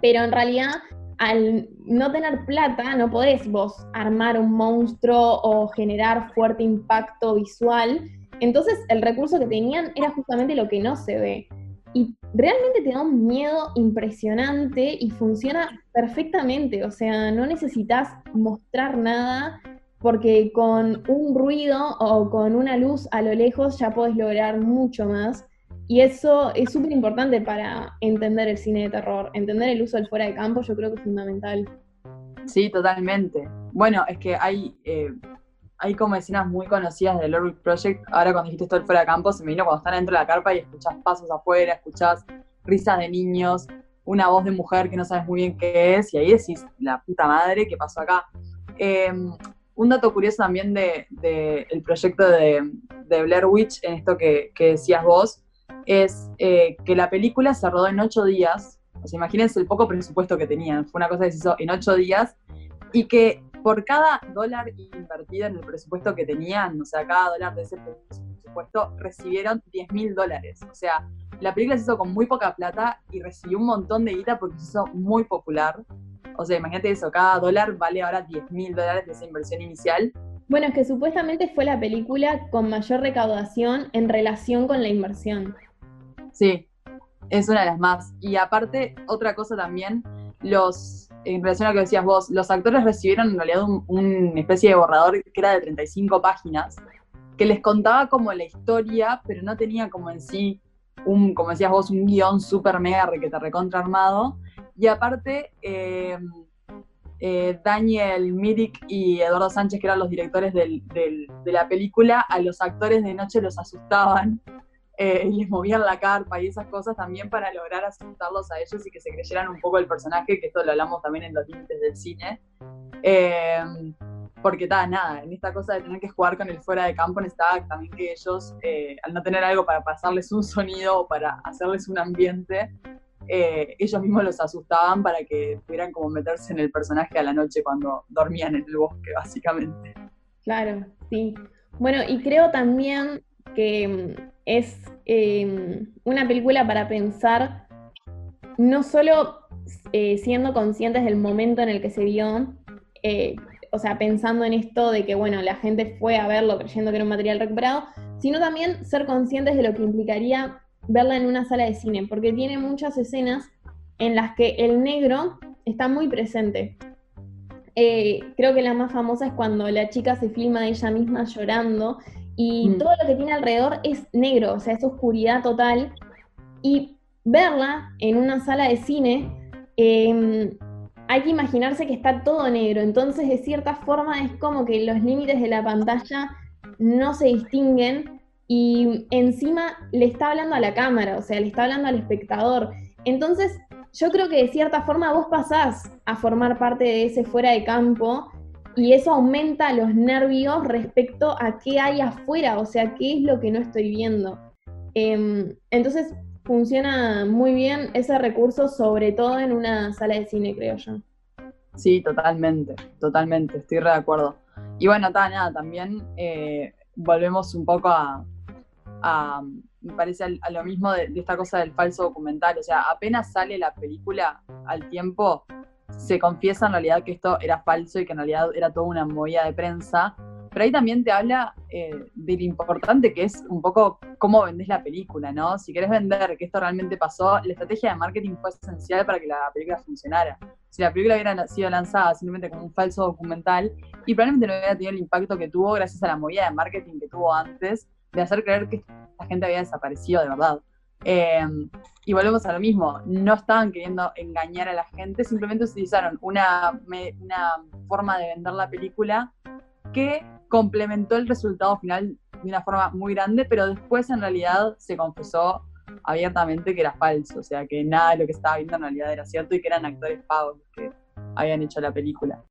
Pero en realidad, al no tener plata, no podés vos armar un monstruo o generar fuerte impacto visual. Entonces, el recurso que tenían era justamente lo que no se ve. Y realmente te da un miedo impresionante y funciona perfectamente. O sea, no necesitas mostrar nada porque con un ruido o con una luz a lo lejos ya podés lograr mucho más. Y eso es súper importante para entender el cine de terror. Entender el uso del fuera de campo yo creo que es fundamental. Sí, totalmente. Bueno, es que hay, eh, hay como escenas muy conocidas del Orbic Project. Ahora cuando dijiste esto del fuera de campo, se me vino cuando están dentro de la carpa y escuchás pasos afuera, escuchás risas de niños, una voz de mujer que no sabes muy bien qué es, y ahí decís, la puta madre, ¿qué pasó acá? Eh, un dato curioso también del de, el proyecto de, de, Blair Witch, en esto que, que decías vos, es eh, que la película se rodó en ocho días. O sea, imagínense el poco presupuesto que tenían. Fue una cosa que se hizo en ocho días. Y que por cada dólar invertido en el presupuesto que tenían, o sea, cada dólar de ese presupuesto, recibieron 10 mil dólares. O sea, la película se hizo con muy poca plata y recibió un montón de guita porque se hizo muy popular. O sea, imagínate eso, cada dólar vale ahora 10 mil dólares de esa inversión inicial. Bueno, es que supuestamente fue la película con mayor recaudación en relación con la inversión. Sí, es una de las más. Y aparte, otra cosa también, los, en relación a lo que decías vos, los actores recibieron en realidad una un especie de borrador que era de 35 páginas, que les contaba como la historia, pero no tenía como en sí un, como decías vos, un guion súper mega requete recontra armado. Y aparte, eh, eh, Daniel Mirik y Eduardo Sánchez, que eran los directores de la película, a los actores de noche los asustaban <laughs> eh, y les movían la carpa y esas cosas también para lograr asustarlos a ellos y que se creyeran un poco el personaje, que esto lo hablamos también en los límites del cine. Eh, porque nada, en esta cosa de tener que jugar con el fuera de campo necesitaba también que ellos, eh, al no tener algo para pasarles un sonido o para hacerles un ambiente, eh, ellos mismos los asustaban para que pudieran como meterse en el personaje a la noche cuando dormían en el bosque, básicamente. Claro, sí. Bueno, y creo también que es eh, una película para pensar no solo eh, siendo conscientes del momento en el que se vio, eh, o sea, pensando en esto de que, bueno, la gente fue a verlo creyendo que era un material recuperado, sino también ser conscientes de lo que implicaría verla en una sala de cine, porque tiene muchas escenas en las que el negro está muy presente. Eh, creo que la más famosa es cuando la chica se filma de ella misma llorando y mm. todo lo que tiene alrededor es negro, o sea, es oscuridad total. Y verla en una sala de cine, eh, hay que imaginarse que está todo negro, entonces de cierta forma es como que los límites de la pantalla no se distinguen y encima le está hablando a la cámara, o sea, le está hablando al espectador. Entonces, yo creo que de cierta forma vos pasás a formar parte de ese fuera de campo y eso aumenta los nervios respecto a qué hay afuera, o sea, qué es lo que no estoy viendo. Eh, entonces, funciona muy bien ese recurso, sobre todo en una sala de cine, creo yo. Sí, totalmente, totalmente, estoy re de acuerdo. Y bueno, ta, nada, también eh, volvemos un poco a, a me parece, a, lo mismo de, de, esta cosa del falso documental. O sea, apenas sale la película al tiempo, se confiesa en realidad que esto era falso y que en realidad era toda una movida de prensa. Pero ahí también te habla eh, de lo importante que es un poco cómo vendés la película, ¿no? Si querés vender que esto realmente pasó, la estrategia de marketing fue esencial para que la película funcionara. Si la película hubiera sido lanzada simplemente como un falso documental, y probablemente no hubiera tenido el impacto que tuvo gracias a la movida de marketing que tuvo antes, de hacer creer que la gente había desaparecido de verdad. Eh, y volvemos a lo mismo, no estaban queriendo engañar a la gente, simplemente utilizaron una, una forma de vender la película que complementó el resultado final de una forma muy grande, pero después en realidad se confesó abiertamente que era falso, o sea, que nada de lo que estaba viendo en realidad era cierto y que eran actores pagos los que habían hecho la película.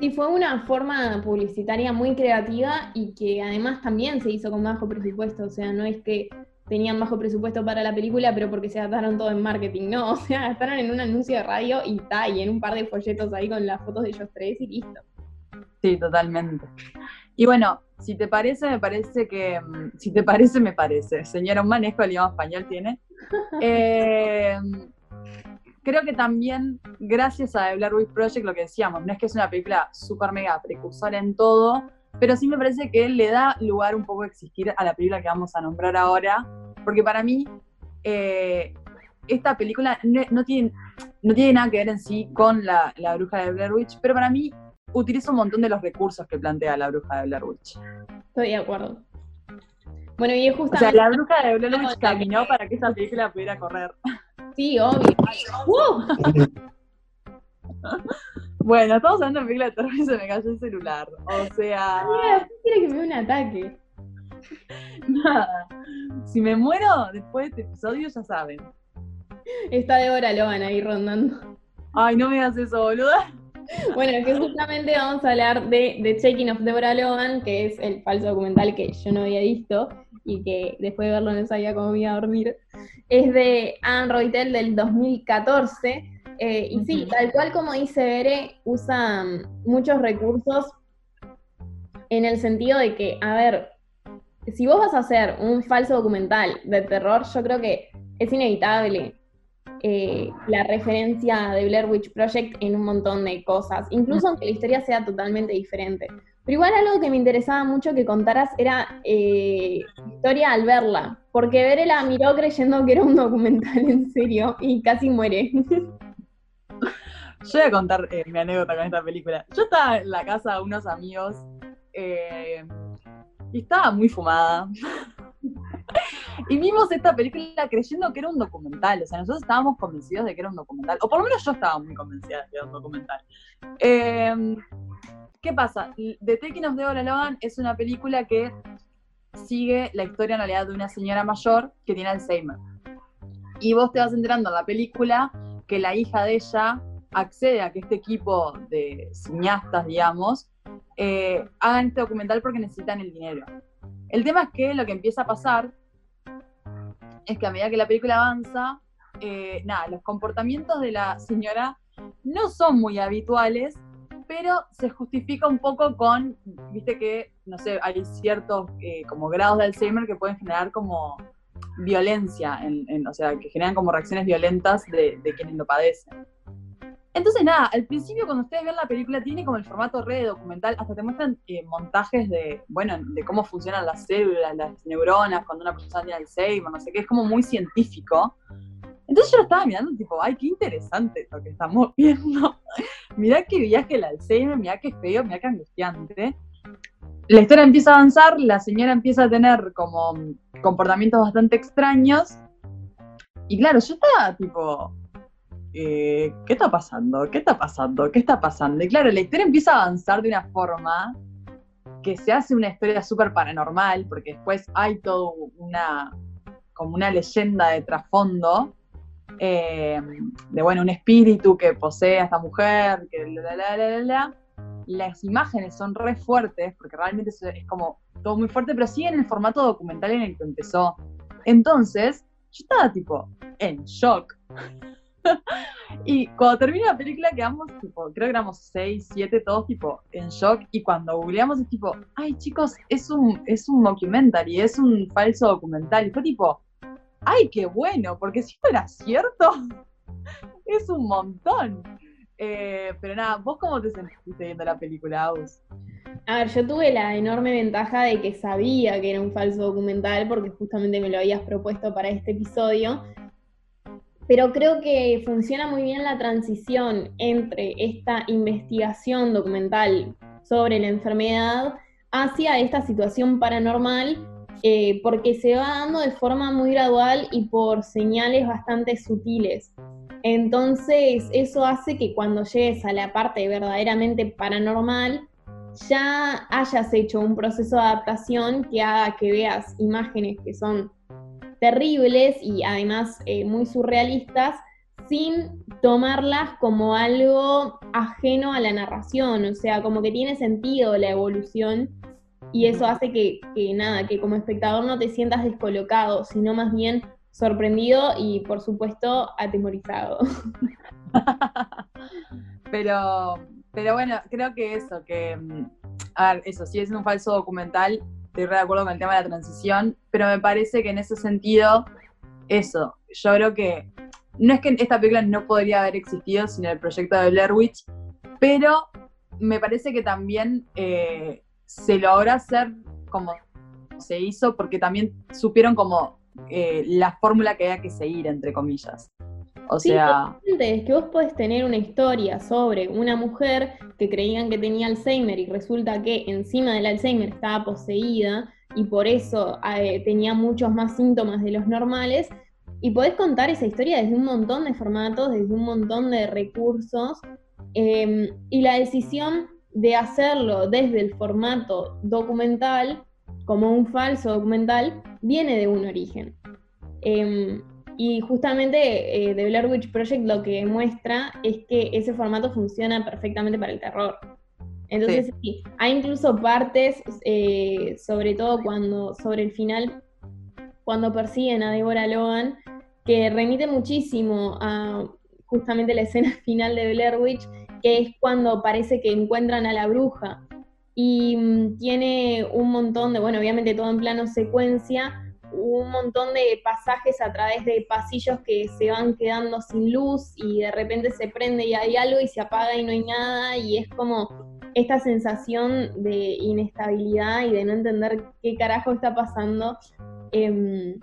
Sí, fue una forma publicitaria muy creativa y que además también se hizo con bajo presupuesto, o sea, no es que tenían bajo presupuesto para la película, pero porque se gastaron todo en marketing, no, <laughs> o sea, gastaron en un anuncio de radio y ta, y en un par de folletos ahí con las fotos de ellos tres y listo. Sí, totalmente. Y bueno, si te parece, me parece que. mm, Si te parece, me parece. Señora, un manejo del idioma español tiene. <laughs> Eh, creo que también, gracias a The Blair Witch Project, lo que decíamos, no es que es una película súper mega precursora en todo, pero sí me parece que le da lugar un poco a existir a la película que vamos a nombrar ahora, porque para mí eh, esta película no, no tiene, no tiene nada que ver en sí con la, la bruja de Blair Witch, pero para mí utiliza un montón de los recursos que plantea la bruja de Blair Witch. Estoy de acuerdo. Bueno, y es O justamente... sea, la bruja de Blair Witch <laughs> caminó para que esa película pudiera correr. Sí, obvio. ¡Uh! <laughs> Bueno, estamos hablando de película de terror y se me cayó el celular. O sea, Mira, ¿qué quiere que me dé un ataque? <laughs> nada. Si me muero después de este episodio, ya saben. Está Débora Logan ahí rondando. Ay, no me digas eso, boluda. <laughs> Bueno, que justamente vamos a hablar de The Checking of Deborah Logan, que es el falso documental que yo no había visto y que después de verlo no sabía cómo me iba a dormir. Es de Anne Roitel del 2014. eh, y sí, tal cual como dice Bere, usa mm, muchos recursos en el sentido de que, a ver, si vos vas a hacer un falso documental de terror, yo creo que es inevitable eh, la referencia de Blair Witch Project en un montón de cosas, incluso aunque la historia sea totalmente diferente. Pero igual algo que me interesaba mucho que contaras era eh, historia al verla, porque Bere la miró creyendo que era un documental en serio y casi muere. Yo voy a contar eh, mi anécdota con esta película. Yo estaba en la casa de unos amigos eh, y estaba muy fumada. <laughs> y vimos esta película creyendo que era un documental. O sea, nosotros estábamos convencidos de que era un documental. O por lo menos yo estaba muy convencida de que era un documental. Eh, ¿Qué pasa? The Taking of Deborah Logan es una película que sigue la historia en realidad de una señora mayor que tiene Alzheimer. Y vos te vas enterando en la película que la hija de ella accede a que este equipo de cineastas, digamos, eh, hagan este documental porque necesitan el dinero. El tema es que lo que empieza a pasar es que a medida que la película avanza, eh, nada, los comportamientos de la señora no son muy habituales, pero se justifica un poco con, viste que, no sé, hay ciertos eh, como grados de Alzheimer que pueden generar como violencia, en, en- o sea, que generan como reacciones violentas de, de quienes lo padecen. Entonces, nada, al principio cuando ustedes ven la película tiene como el formato re de documental, hasta te muestran eh, montajes de, bueno, de cómo funcionan las células, las neuronas, cuando una persona tiene Alzheimer, no sé qué, es como muy científico. Entonces yo lo estaba mirando tipo, ay, qué interesante esto que estamos <laughs> viendo. mirá qué viaje el Alzheimer, mirá qué feo, mirá qué angustiante. La historia empieza a avanzar, la señora empieza a tener como comportamientos bastante extraños. Y claro, yo estaba tipo, eh, ¿qué está pasando? ¿Qué está pasando? ¿Qué está pasando? Y claro, la historia empieza a avanzar de una forma que se hace una historia súper paranormal, porque después hay todo una, como una leyenda de trasfondo, eh, de bueno, un espíritu que posee a esta mujer, que la, la, la, la, la. Las imágenes son re fuertes, porque realmente es, es como todo muy fuerte, pero sí en el formato documental en el que empezó. Entonces, yo estaba tipo en shock. <laughs> y cuando termina la película quedamos tipo, creo que éramos 6, 7 todos tipo en shock y cuando googleamos es tipo, ay chicos, es un, es un mockumentary, es un falso documental. Y fue tipo, ay qué bueno, porque si fuera cierto, <laughs> es un montón. Eh, pero nada, ¿vos cómo te sentiste viendo la película, Aus? A ver, yo tuve la enorme ventaja de que sabía que era un falso documental porque justamente me lo habías propuesto para este episodio. Pero creo que funciona muy bien la transición entre esta investigación documental sobre la enfermedad hacia esta situación paranormal, eh, porque se va dando de forma muy gradual y por señales bastante sutiles. Entonces, eso hace que cuando llegues a la parte verdaderamente paranormal, ya hayas hecho un proceso de adaptación que haga que veas imágenes que son terribles y además eh, muy surrealistas, sin tomarlas como algo ajeno a la narración, o sea, como que tiene sentido la evolución y eso hace que, que nada, que como espectador no te sientas descolocado, sino más bien sorprendido y por supuesto atemorizado. <laughs> pero, pero bueno, creo que eso, que, mm, a ver, eso, si es un falso documental, estoy re de acuerdo con el tema de la transición, pero me parece que en ese sentido, eso, yo creo que no es que esta película no podría haber existido sin el proyecto de Blair Witch, pero me parece que también eh, se logró hacer como se hizo porque también supieron como eh, la fórmula que había que seguir, entre comillas. O sea... es que vos podés tener una historia sobre una mujer que creían que tenía Alzheimer y resulta que encima del Alzheimer estaba poseída y por eso eh, tenía muchos más síntomas de los normales. Y podés contar esa historia desde un montón de formatos, desde un montón de recursos. Em, y la decisión de hacerlo desde el formato documental, como un falso documental, viene de un origen. Em, y justamente eh, The Blair Witch Project lo que muestra es que ese formato funciona perfectamente para el terror. Entonces, sí. hay incluso partes, eh, sobre todo cuando, sobre el final, cuando persiguen a Deborah Logan, que remite muchísimo a justamente la escena <laughs> final de Blair Witch, que es cuando parece que encuentran a la bruja. Y mm, tiene un montón de, bueno, obviamente todo en plano secuencia, un montón de pasajes a través de pasillos que se van quedando sin luz y de repente se prende y hay algo y se apaga y no hay nada y es como esta sensación de inestabilidad y de no entender qué carajo está pasando, eh,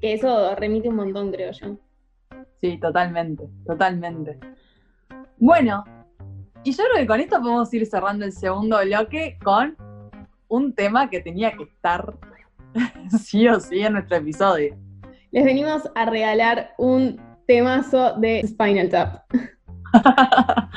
que eso remite un montón, creo yo. Sí, totalmente, totalmente. Bueno, y yo creo que con esto podemos ir cerrando el segundo bloque con un tema que tenía que estar <laughs> sí o sí en nuestro episodio. Les venimos a regalar un temazo de Spinal Tap. <laughs>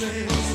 sails.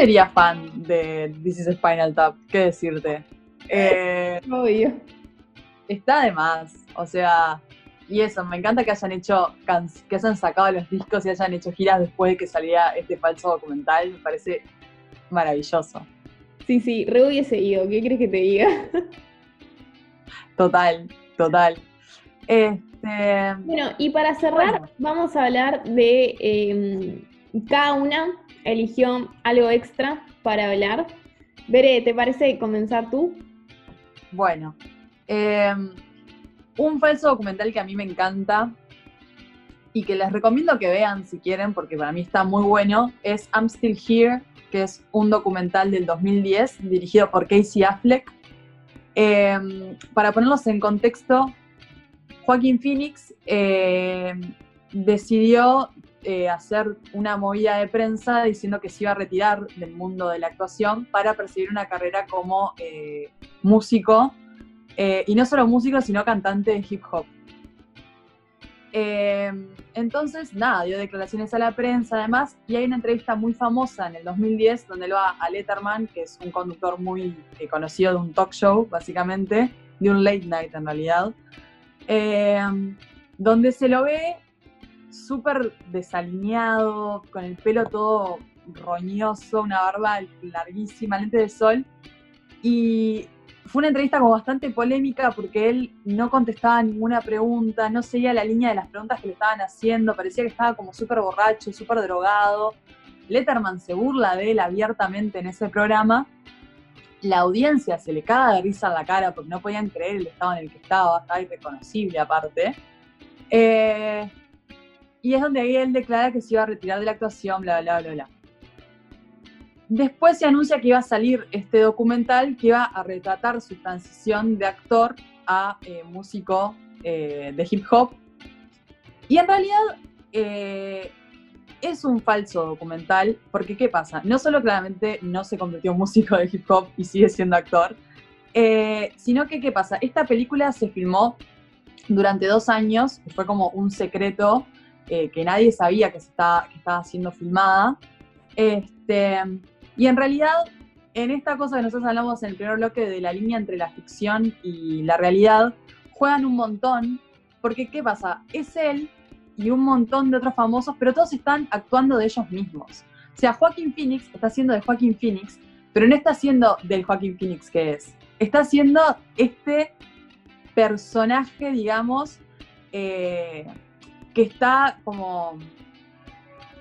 Sería fan de This is Spinal Tap, ¿qué decirte? Eh, Obvio. está de más, o sea, y eso, me encanta que hayan hecho, que hayan sacado los discos y hayan hecho giras después de que saliera este falso documental, me parece maravilloso, Sí, sí, re hubiese ido, ¿qué crees que te diga? <laughs> total, total. Este, Bueno, y para cerrar, Bueno. vamos a hablar de eh, cada una eligió algo extra para hablar. Veré, ¿te parece comenzar tú? Bueno, eh, un falso documental que a mí me encanta y que les recomiendo que vean si quieren, porque para mí está muy bueno, es I'm Still Here, que es un documental del 2010 dirigido por Casey Affleck. Eh, para ponerlos en contexto, Joaquín Phoenix eh, decidió eh, hacer una movida de prensa diciendo que se iba a retirar del mundo de la actuación para perseguir una carrera como eh, músico, eh, y no solo músico, sino cantante de hip hop. Entonces, nada, dio declaraciones a la prensa además, y hay una entrevista muy famosa en el 2010 donde lo va a Letterman, que es un conductor muy conocido de un talk show, básicamente, de un late night en realidad, donde se lo ve súper desalineado, con el pelo todo roñoso, una barba larguísima, lente de sol, y fue una entrevista como bastante polémica porque él no contestaba ninguna pregunta, no seguía la línea de las preguntas que le estaban haciendo, parecía que estaba como súper borracho, súper drogado. Letterman se burla de él abiertamente en ese programa. La audiencia se le caga de risa en la cara porque no podían creer el estado en el que estaba, estaba irreconocible aparte. Eh, y es donde él declara que se iba a retirar de la actuación, bla, bla, bla, bla. Después se anuncia que iba a salir este documental que iba a retratar su transición de actor a eh, músico eh, de hip hop. Y en realidad eh, es un falso documental, porque ¿qué pasa? No solo claramente no se convirtió en músico de hip hop y sigue siendo actor, sino que ¿qué pasa? Esta película se filmó durante dos años, fue como un secreto que nadie sabía que, se estaba, que estaba siendo filmada. Este, y en realidad, en esta cosa que nosotros hablamos en el primer bloque de la línea entre la ficción y la realidad, juegan un montón, porque ¿qué pasa? Es él y un montón de otros famosos, pero todos están actuando de ellos mismos. O sea, Joaquín Phoenix está haciendo de Joaquín Phoenix, pero no está haciendo del Joaquín Phoenix que es. Está haciendo este personaje, digamos, eh, que está como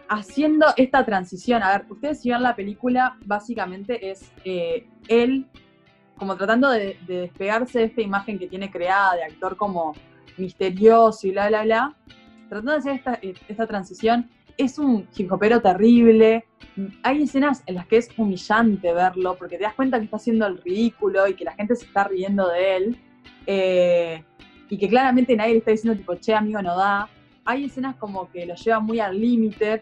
haciendo esta transición. A ver, ustedes si ven la película, básicamente es eh, él como tratando de, de despegarse de esta imagen que tiene creada de actor como misterioso y bla, bla, bla. Tratando de hacer esta, esta transición, es un hip terrible. Hay escenas en las que es humillante verlo, porque te das cuenta que está haciendo el ridículo y que la gente se está riendo de él. Eh, y que claramente nadie le está diciendo tipo, che, amigo, no da. Hay escenas como que lo lleva muy al límite,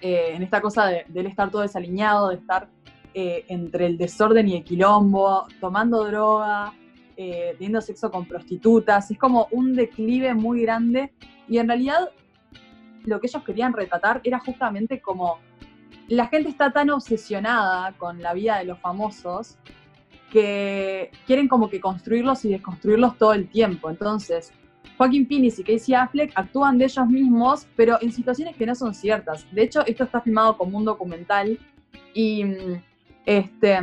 eh, en esta cosa de, él estar todo desaliñado, de estar eh, entre el desorden y el quilombo, tomando droga, eh, teniendo sexo con prostitutas. Es como un declive muy grande. Y en realidad lo que ellos querían retratar era justamente como la gente está tan obsesionada con la vida de los famosos que quieren como que construirlos y desconstruirlos todo el tiempo. Entonces, Joaquín Phoenix y Casey Affleck actúan de ellos mismos, pero en situaciones que no son ciertas. De hecho, esto está filmado como un documental y este,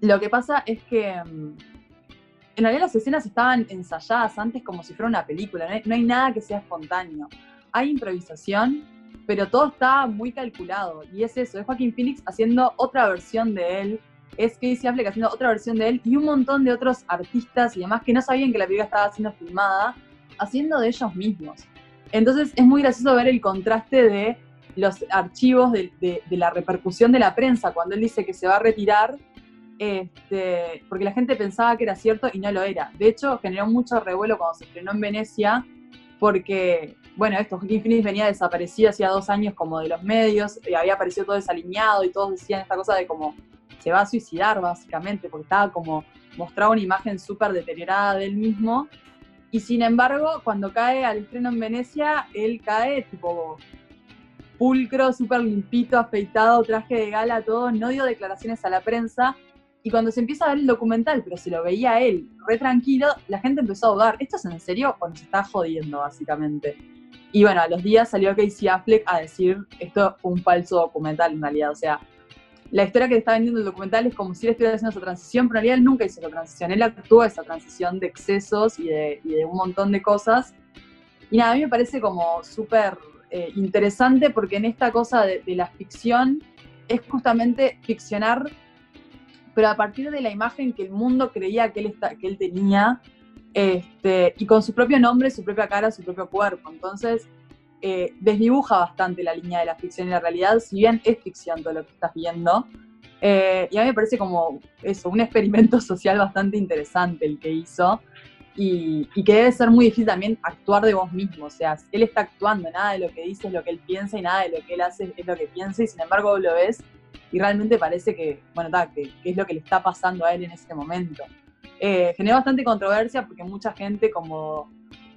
lo que pasa es que en realidad las escenas estaban ensayadas antes como si fuera una película, no hay, no hay nada que sea espontáneo. Hay improvisación, pero todo está muy calculado. Y es eso, es Joaquín Phoenix haciendo otra versión de él, es Casey Affleck haciendo otra versión de él y un montón de otros artistas y demás que no sabían que la película estaba siendo filmada, haciendo de ellos mismos. Entonces es muy gracioso ver el contraste de los archivos de, de, la repercusión de la prensa cuando él dice que se va a retirar, este, porque la gente pensaba que era cierto y no lo era. De hecho, generó mucho revuelo cuando se estrenó en Venecia, porque, bueno, esto, Joaquín Phoenix venía desaparecido hacía dos años como de los medios, y había aparecido todo desalineado y todos decían esta cosa de como se va a suicidar básicamente, porque estaba como, mostraba una imagen súper deteriorada de él mismo, y sin embargo, cuando cae al estreno en Venecia, él cae tipo pulcro, súper limpito, afeitado, traje de gala, todo, no dio declaraciones a la prensa. Y cuando se empieza a ver el documental, pero se lo veía él re tranquilo, la gente empezó a dudar, ¿esto es en serio o nos está jodiendo, básicamente? Y bueno, a los días salió Casey Affleck a decir, esto fue un falso documental en realidad, o sea, la historia que está vendiendo el documental es como si él estuviera haciendo esa transición, pero en realidad él nunca hizo esa transición, él actuó esa transición de excesos y de, un montón de cosas. Y nada, a mí me parece como súper eh, interesante porque en esta cosa de, la ficción es justamente ficcionar, pero a partir de la imagen que el mundo creía que él, está, que él tenía, este, y con su propio nombre, su propia cara, su propio cuerpo. Entonces, eh, desdibuja bastante la línea de la ficción y la realidad, si bien es ficción todo lo que estás viendo. Eh, y a mí me parece como eso, un experimento <laughs> social bastante interesante el que hizo. Y, que debe ser muy difícil también actuar de vos mismo. O sea, él está actuando, nada de lo que dice es lo que él piensa y nada de lo que él hace es lo que piensa. Y sin embargo, lo ves y realmente parece que, bueno, que es lo que le está pasando a él en ese momento. Eh, generó bastante controversia porque mucha gente como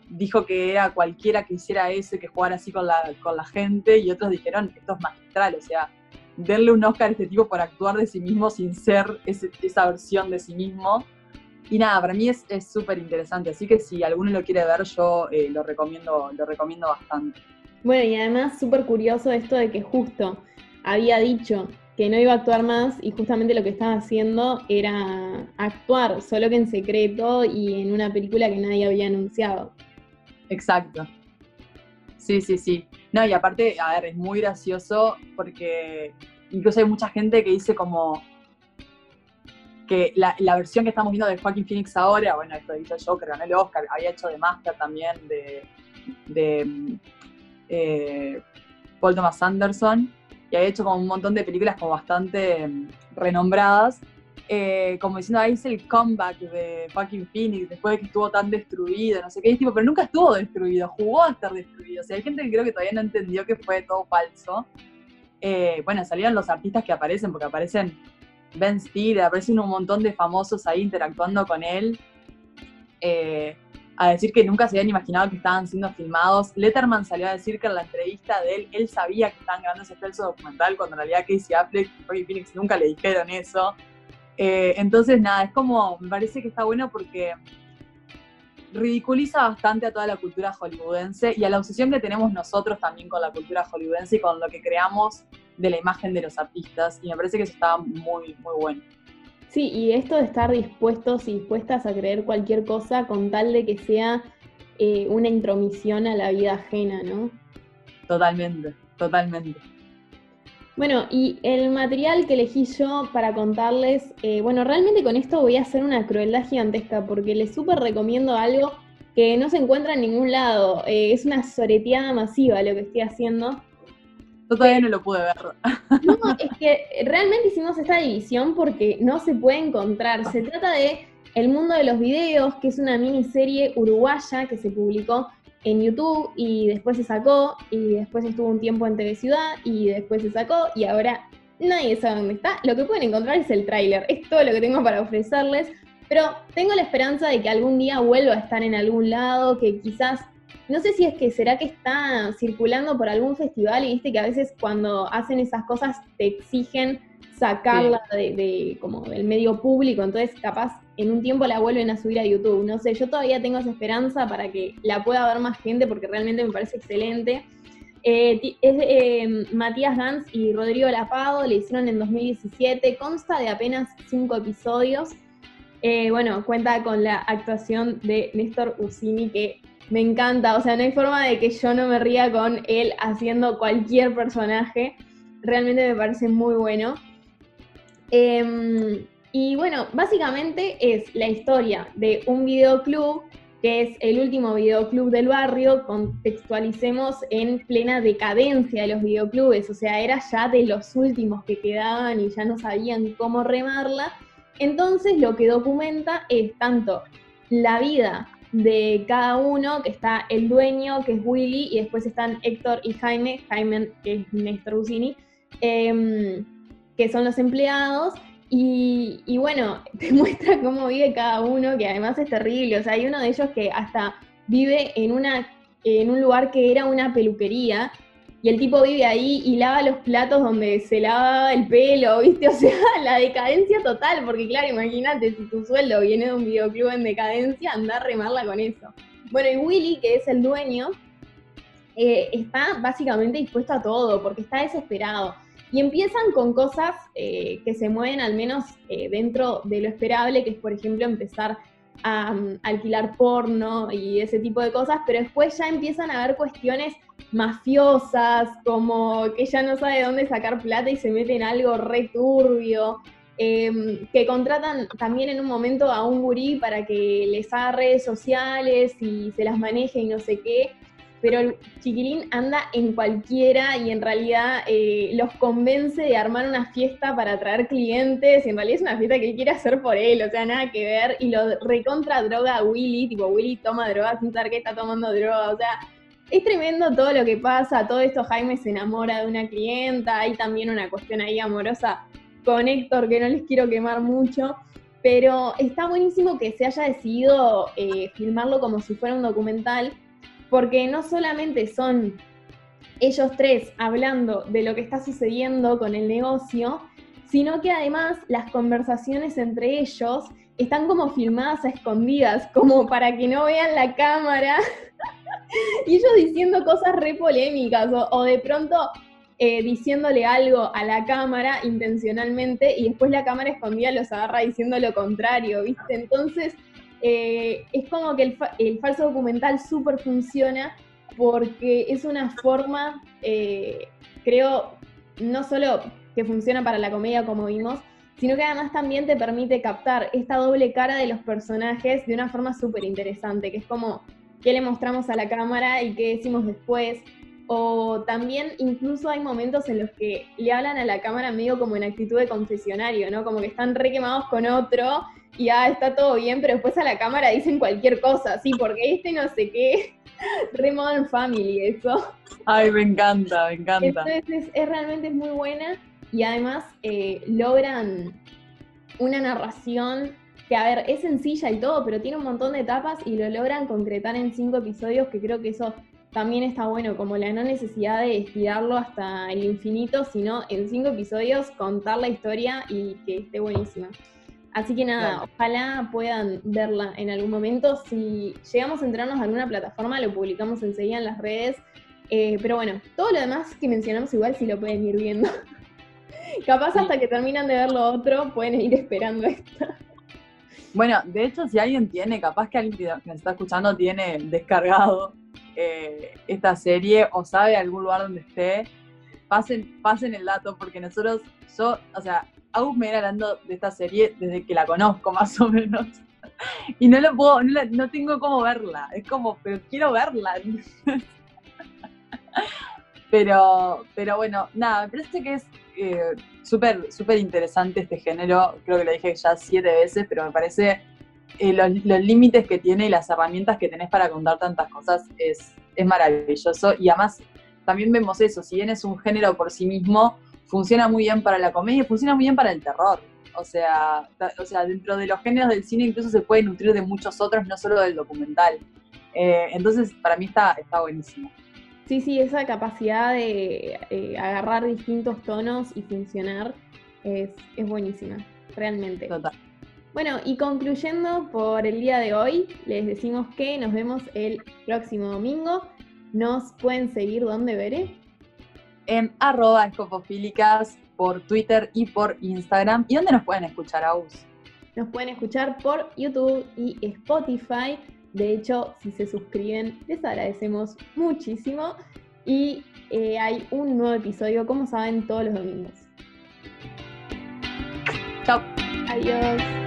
dijo que era cualquiera que hiciera eso, que jugara así con la, con la gente, y otros dijeron, esto es magistral, o sea, darle un Oscar a este tipo por actuar de sí mismo sin ser esa versión de sí mismo. Y nada, para mí es súper interesante, así que si alguno lo quiere ver, yo eh, lo, recomiendo, lo recomiendo bastante. Bueno, y además súper curioso esto de que justo había dicho que no iba a actuar más y justamente lo que estaba haciendo era actuar, solo que en secreto y en una película que nadie había anunciado. Exacto. Sí, sí, sí. No, y aparte, a ver, es muy gracioso porque incluso hay mucha gente que dice como que la, la versión que estamos viendo de Joaquin Phoenix ahora, bueno, esto hizo Joker, ganó el Oscar, había hecho de Master también de, de eh, Paul Thomas Anderson, y había hecho como un montón de películas como bastante mm, renombradas, eh, como diciendo, ahí es el comeback de fucking Phoenix después de que estuvo tan destruido, no sé qué, tipo, pero nunca estuvo destruido, jugó a estar destruido. O sea, hay gente que creo que todavía no entendió que fue todo falso. Eh, bueno, salieron los artistas que aparecen, porque aparecen Ben Stiller, aparecen un montón de famosos ahí interactuando con él. Eh, a decir que nunca se habían imaginado que estaban siendo filmados. Letterman salió a decir que en la entrevista de él, él sabía que estaban grabando ese falso documental, cuando en realidad Casey Affleck y Phoenix nunca le dijeron eso. Eh, entonces, nada, es como, me parece que está bueno porque ridiculiza bastante a toda la cultura hollywoodense y a la obsesión que tenemos nosotros también con la cultura hollywoodense y con lo que creamos de la imagen de los artistas. Y me parece que eso está muy, muy bueno. Sí, y esto de estar dispuestos y dispuestas a creer cualquier cosa con tal de que sea eh, una intromisión a la vida ajena, ¿no? Totalmente, totalmente. Bueno, y el material que elegí yo para contarles, eh, bueno, realmente con esto voy a hacer una crueldad gigantesca porque les súper recomiendo algo que no se encuentra en ningún lado. Eh, es una soreteada masiva lo que estoy haciendo. Yo todavía no lo pude ver. No, es que realmente hicimos esta división porque no se puede encontrar. Se trata de El Mundo de los Videos, que es una miniserie uruguaya que se publicó en YouTube y después se sacó y después estuvo un tiempo en TV Ciudad y después se sacó y ahora nadie sabe dónde está. Lo que pueden encontrar es el tráiler. Es todo lo que tengo para ofrecerles. Pero tengo la esperanza de que algún día vuelva a estar en algún lado, que quizás no sé si es que será que está circulando por algún festival y viste que a veces cuando hacen esas cosas te exigen sacarla de, de, como del medio público, entonces capaz en un tiempo la vuelven a subir a YouTube. No sé, yo todavía tengo esa esperanza para que la pueda ver más gente porque realmente me parece excelente. Eh, es eh, Matías Gans y Rodrigo Lapado, le hicieron en 2017, consta de apenas cinco episodios. Eh, bueno, cuenta con la actuación de Néstor Usini, que me encanta, o sea, no hay forma de que yo no me ría con él haciendo cualquier personaje. Realmente me parece muy bueno. Eh, y bueno, básicamente es la historia de un videoclub, que es el último videoclub del barrio, contextualicemos en plena decadencia de los videoclubes, o sea, era ya de los últimos que quedaban y ya no sabían cómo remarla. Entonces lo que documenta es tanto la vida de cada uno, que está el dueño, que es Willy, y después están Héctor y Jaime, Jaime que es Néstor Busini, eh, que son los empleados, y, y, bueno, <laughs> te muestra cómo vive cada uno, que además es terrible, o sea, hay uno de ellos que hasta vive en, una, en un lugar que era una peluquería, y el tipo vive ahí y lava los platos donde se lava el pelo, <laughs> ¿viste? O sea, la decadencia total, porque claro, imagínate, si tu sueldo viene de un videoclub en decadencia, anda a remarla con eso. Bueno, y Willy, que es el dueño, eh, está básicamente dispuesto a todo, porque está desesperado. Y empiezan con cosas eh, que se mueven al menos eh, dentro de lo esperable, que es por ejemplo empezar a um, alquilar porno y ese tipo de cosas, pero después ya empiezan a haber cuestiones mafiosas, como que ya no sabe dónde sacar plata y se mete en algo re turbio, em, que contratan también en un momento a un gurí para que les haga redes sociales y se las maneje y no sé qué, pero el chiquilín anda en cualquiera y en realidad eh, los convence de armar una fiesta para atraer clientes, y en realidad es una fiesta que él quiere hacer por él, o sea, nada que ver, y lo recontra droga a Willy, tipo Willy toma droga sin saber que está tomando droga, o sea, es tremendo todo lo que pasa, todo esto Jaime se enamora de una clienta, hay también una cuestión ahí amorosa con Héctor que no les quiero quemar mucho, pero está buenísimo que se haya decidido eh, filmarlo como si fuera un documental, porque no solamente son ellos tres hablando de lo que está sucediendo con el negocio, sino que además las conversaciones entre ellos están como filmadas a escondidas, como para que no vean la cámara <laughs> y ellos diciendo cosas re polémicas o, de pronto eh, diciéndole algo a la cámara intencionalmente y después la cámara escondida los agarra diciendo lo contrario, ¿viste? Entonces eh, es como que el, falso documental súper funciona porque es una forma, eh, creo, no solo que funciona para la comedia como vimos, sino que además también te permite captar esta doble cara de los personajes de una forma súper interesante, que es como qué le mostramos a la cámara y qué decimos después. O también incluso hay momentos en los que le hablan a la cámara medio como en actitud de confesionario, ¿no? Como que están re quemados con otro y ah, está todo bien, pero después a la cámara dicen cualquier cosa, sí, porque este no sé qué. <laughs> Re Modern Family, eso. Ay, me encanta, me encanta. Entonces es, realmente es muy buena y además eh, logran una narración que a ver, es sencilla y todo, pero tiene un montón de etapas y lo logran concretar en cinco episodios, que creo que eso también está bueno, como la no necesidad de estirarlo hasta el infinito, sino en cinco episodios contar la historia y que esté buenísima. Así que nada, ojalá puedan verla en algún momento. Si llegamos a entrarnos a alguna plataforma, lo publicamos enseguida en las redes. Eh, pero bueno, todo lo demás que mencionamos igual si lo pueden ir viendo. <laughs> Capaz hasta que terminan de ver lo otro, pueden ir esperando esto. Bueno, de hecho, si alguien tiene, capaz que alguien que nos está escuchando tiene descargado eh, esta serie o sabe algún lugar donde esté, pasen, pasen el dato porque nosotros, yo, o sea, Agus me viene hablando de esta serie desde que la conozco <laughs> más o menos. Y no lo puedo, no, no tengo cómo verla. Es como, pero quiero verla. <laughs> pero, pero bueno, nada, me parece que es eh, súper súper interesante este género, creo que lo dije ya siete veces, pero me parece eh, los, límites que tiene y las herramientas que tenés para contar tantas cosas es, es maravilloso. Y además también vemos eso, si bien es un género por sí mismo, funciona muy bien para la comedia funciona muy bien para el terror. O sea, o sea, dentro de los géneros del cine incluso se puede nutrir de muchos otros, no solo del documental. Eh, entonces, para mí está, está buenísimo. Sí, sí, esa capacidad de eh, agarrar distintos tonos y funcionar es, buenísima, realmente. Total. Bueno, y concluyendo por el día de hoy, les decimos que nos vemos el próximo domingo. Nos pueden seguir donde veré. En arroba escopofílicas por Twitter y por Instagram. ¿Y dónde nos pueden escuchar, Aus? Nos pueden escuchar por YouTube y Spotify. De hecho, si se suscriben, les agradecemos muchísimo. Y eh, hay un nuevo episodio, como saben, todos los domingos. Chao. Adiós.